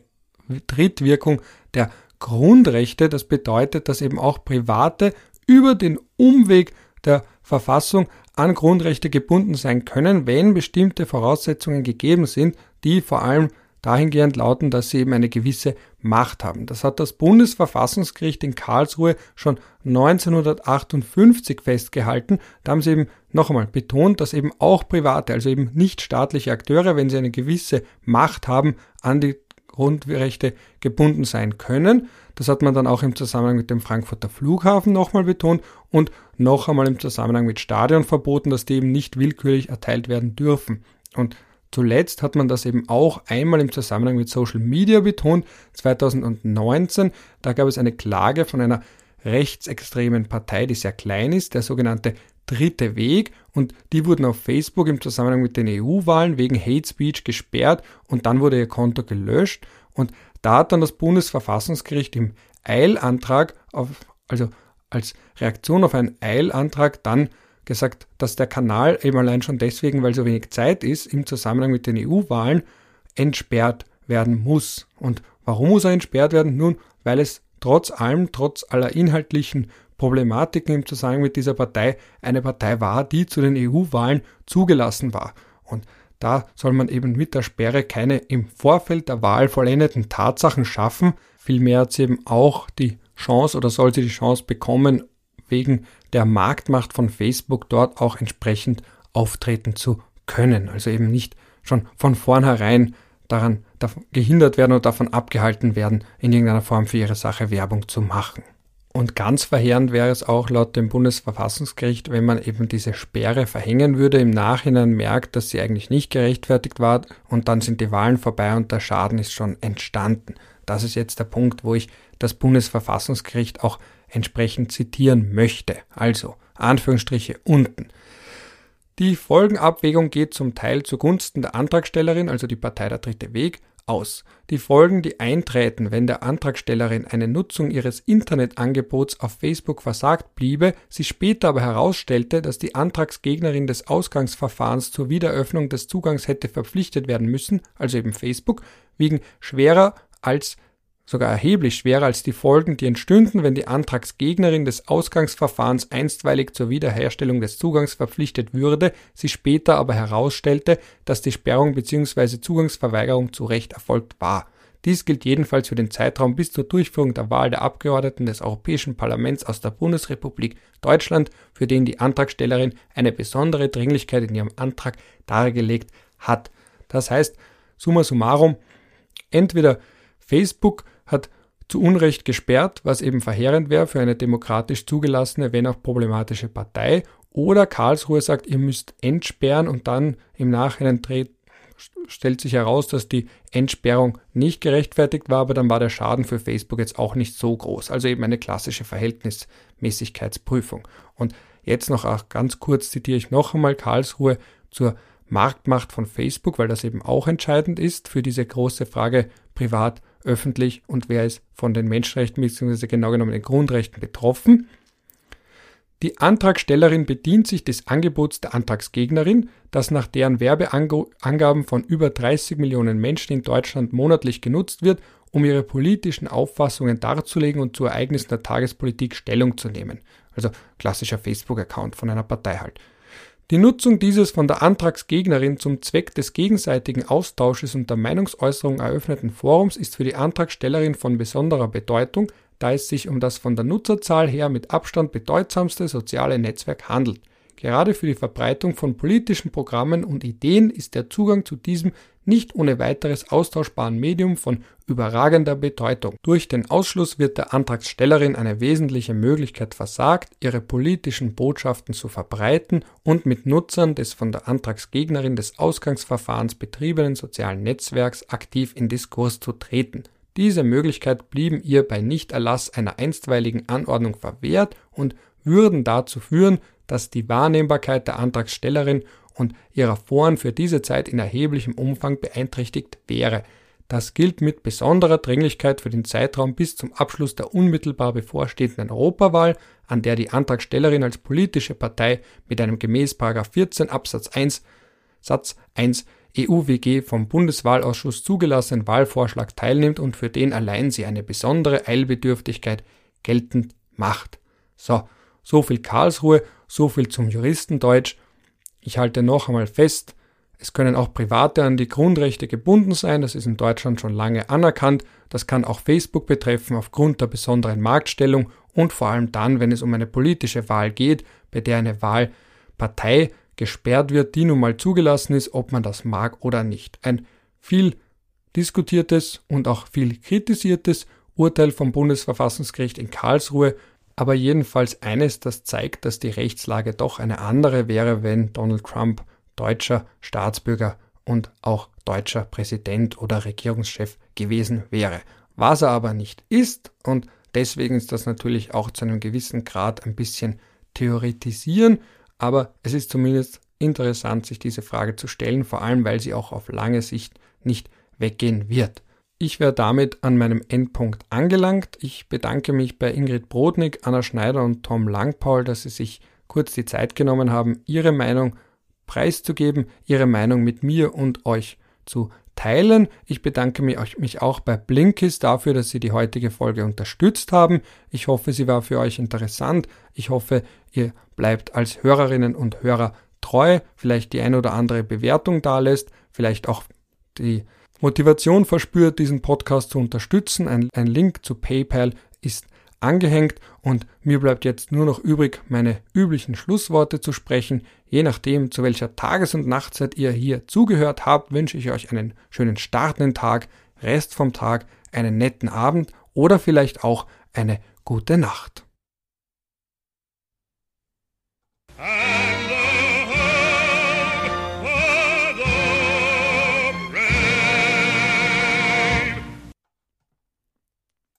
Trittwirkung der Grundrechte. Das bedeutet, dass eben auch Private über den Umweg der Verfassung an Grundrechte gebunden sein können, wenn bestimmte Voraussetzungen gegeben sind, die vor allem dahingehend lauten, dass sie eben eine gewisse Macht haben. Das hat das Bundesverfassungsgericht in Karlsruhe schon 1958 festgehalten. Da haben sie eben noch einmal betont, dass eben auch private, also eben nicht staatliche Akteure, wenn sie eine gewisse Macht haben, an die Grundrechte gebunden sein können. Das hat man dann auch im Zusammenhang mit dem Frankfurter Flughafen nochmal betont und noch einmal im Zusammenhang mit Stadionverboten, dass die eben nicht willkürlich erteilt werden dürfen. Und zuletzt hat man das eben auch einmal im Zusammenhang mit Social Media betont, 2019. Da gab es eine Klage von einer rechtsextremen Partei, die sehr klein ist, der sogenannte Dritte Weg und die wurden auf Facebook im Zusammenhang mit den EU-Wahlen wegen Hate Speech gesperrt und dann wurde ihr Konto gelöscht und da hat dann das Bundesverfassungsgericht im Eilantrag, auf, also als Reaktion auf einen Eilantrag, dann gesagt, dass der Kanal eben allein schon deswegen, weil so wenig Zeit ist, im Zusammenhang mit den EU-Wahlen entsperrt werden muss. Und warum muss er entsperrt werden? Nun, weil es trotz allem, trotz aller inhaltlichen Problematiken im Zusammenhang mit dieser Partei eine Partei war, die zu den EU-Wahlen zugelassen war. Und da soll man eben mit der Sperre keine im Vorfeld der Wahl vollendeten Tatsachen schaffen. Vielmehr hat sie eben auch die Chance oder soll sie die Chance bekommen, wegen der Marktmacht von Facebook dort auch entsprechend auftreten zu können. Also eben nicht schon von vornherein daran gehindert werden oder davon abgehalten werden, in irgendeiner Form für ihre Sache Werbung zu machen. Und ganz verheerend wäre es auch laut dem Bundesverfassungsgericht, wenn man eben diese Sperre verhängen würde, im Nachhinein merkt, dass sie eigentlich nicht gerechtfertigt war und dann sind die Wahlen vorbei und der Schaden ist schon entstanden. Das ist jetzt der Punkt, wo ich das Bundesverfassungsgericht auch entsprechend zitieren möchte. Also, Anführungsstriche unten. Die Folgenabwägung geht zum Teil zugunsten der Antragstellerin, also die Partei der Dritte Weg, aus. Die Folgen, die eintreten, wenn der Antragstellerin eine Nutzung ihres Internetangebots auf Facebook versagt bliebe, sich später aber herausstellte, dass die Antragsgegnerin des Ausgangsverfahrens zur Wiederöffnung des Zugangs hätte verpflichtet werden müssen, also eben Facebook, wiegen schwerer als sogar erheblich schwerer als die Folgen, die entstünden, wenn die Antragsgegnerin des Ausgangsverfahrens einstweilig zur Wiederherstellung des Zugangs verpflichtet würde, sich später aber herausstellte, dass die Sperrung bzw. Zugangsverweigerung zu Recht erfolgt war. Dies gilt jedenfalls für den Zeitraum bis zur Durchführung der Wahl der Abgeordneten des Europäischen Parlaments aus der Bundesrepublik Deutschland, für den die Antragstellerin eine besondere Dringlichkeit in ihrem Antrag dargelegt hat. Das heißt, summa summarum, entweder Facebook hat zu Unrecht gesperrt, was eben verheerend wäre für eine demokratisch zugelassene, wenn auch problematische Partei. Oder Karlsruhe sagt, ihr müsst entsperren und dann im Nachhinein dreht, stellt sich heraus, dass die Entsperrung nicht gerechtfertigt war, aber dann war der Schaden für Facebook jetzt auch nicht so groß. Also eben eine klassische Verhältnismäßigkeitsprüfung. Und Jetzt noch ganz kurz zitiere ich noch einmal Karlsruhe zur Marktmacht von Facebook, weil das eben auch entscheidend ist für diese große Frage privat, öffentlich und wer ist von den Menschenrechten bzw. genau genommen den Grundrechten betroffen. Die Antragstellerin bedient sich des Angebots der Antragsgegnerin, das nach deren Werbeangaben von über 30 Millionen Menschen in Deutschland monatlich genutzt wird, um ihre politischen Auffassungen darzulegen und zu Ereignissen der Tagespolitik Stellung zu nehmen. Also klassischer Facebook-Account von einer Partei halt. Die Nutzung dieses von der Antragsgegnerin zum Zweck des gegenseitigen Austausches und der Meinungsäußerung eröffneten Forums ist für die Antragstellerin von besonderer Bedeutung, da es sich um das von der Nutzerzahl her mit Abstand bedeutsamste soziale Netzwerk handelt. Gerade für die Verbreitung von politischen Programmen und Ideen ist der Zugang zu diesem nicht ohne weiteres austauschbaren Medium von überragender Bedeutung. Durch den Ausschluss wird der Antragstellerin eine wesentliche Möglichkeit versagt, ihre politischen Botschaften zu verbreiten und mit Nutzern des von der Antragsgegnerin des Ausgangsverfahrens betriebenen sozialen Netzwerks aktiv in Diskurs zu treten. Diese Möglichkeit blieben ihr bei Nichterlass einer einstweiligen Anordnung verwehrt und würden dazu führen, dass die Wahrnehmbarkeit der Antragstellerin und ihrer Foren für diese Zeit in erheblichem Umfang beeinträchtigt wäre. Das gilt mit besonderer Dringlichkeit für den Zeitraum bis zum Abschluss der unmittelbar bevorstehenden Europawahl, an der die Antragstellerin als politische Partei mit einem gemäß 14 Absatz 1 Satz 1 EUWG vom Bundeswahlausschuss zugelassenen Wahlvorschlag teilnimmt und für den allein sie eine besondere Eilbedürftigkeit geltend macht. So, so viel Karlsruhe, so viel zum Juristendeutsch. Ich halte noch einmal fest, es können auch Private an die Grundrechte gebunden sein, das ist in Deutschland schon lange anerkannt, das kann auch Facebook betreffen aufgrund der besonderen Marktstellung und vor allem dann, wenn es um eine politische Wahl geht, bei der eine Wahlpartei gesperrt wird, die nun mal zugelassen ist, ob man das mag oder nicht. Ein viel diskutiertes und auch viel kritisiertes Urteil vom Bundesverfassungsgericht in Karlsruhe aber jedenfalls eines, das zeigt, dass die Rechtslage doch eine andere wäre, wenn Donald Trump deutscher Staatsbürger und auch deutscher Präsident oder Regierungschef gewesen wäre. Was er aber nicht ist und deswegen ist das natürlich auch zu einem gewissen Grad ein bisschen theoretisieren, aber es ist zumindest interessant, sich diese Frage zu stellen, vor allem weil sie auch auf lange Sicht nicht weggehen wird. Ich wäre damit an meinem Endpunkt angelangt. Ich bedanke mich bei Ingrid Brodnik, Anna Schneider und Tom Langpaul, dass sie sich kurz die Zeit genommen haben, ihre Meinung preiszugeben, ihre Meinung mit mir und euch zu teilen. Ich bedanke mich auch bei Blinkist dafür, dass Sie die heutige Folge unterstützt haben. Ich hoffe, sie war für euch interessant. Ich hoffe, ihr bleibt als Hörerinnen und Hörer treu, vielleicht die ein oder andere Bewertung da lässt, vielleicht auch die Motivation verspürt, diesen Podcast zu unterstützen. Ein, ein Link zu PayPal ist angehängt und mir bleibt jetzt nur noch übrig, meine üblichen Schlussworte zu sprechen. Je nachdem, zu welcher Tages- und Nachtzeit ihr hier zugehört habt, wünsche ich euch einen schönen startenden Tag, Rest vom Tag, einen netten Abend oder vielleicht auch eine gute Nacht. Ah.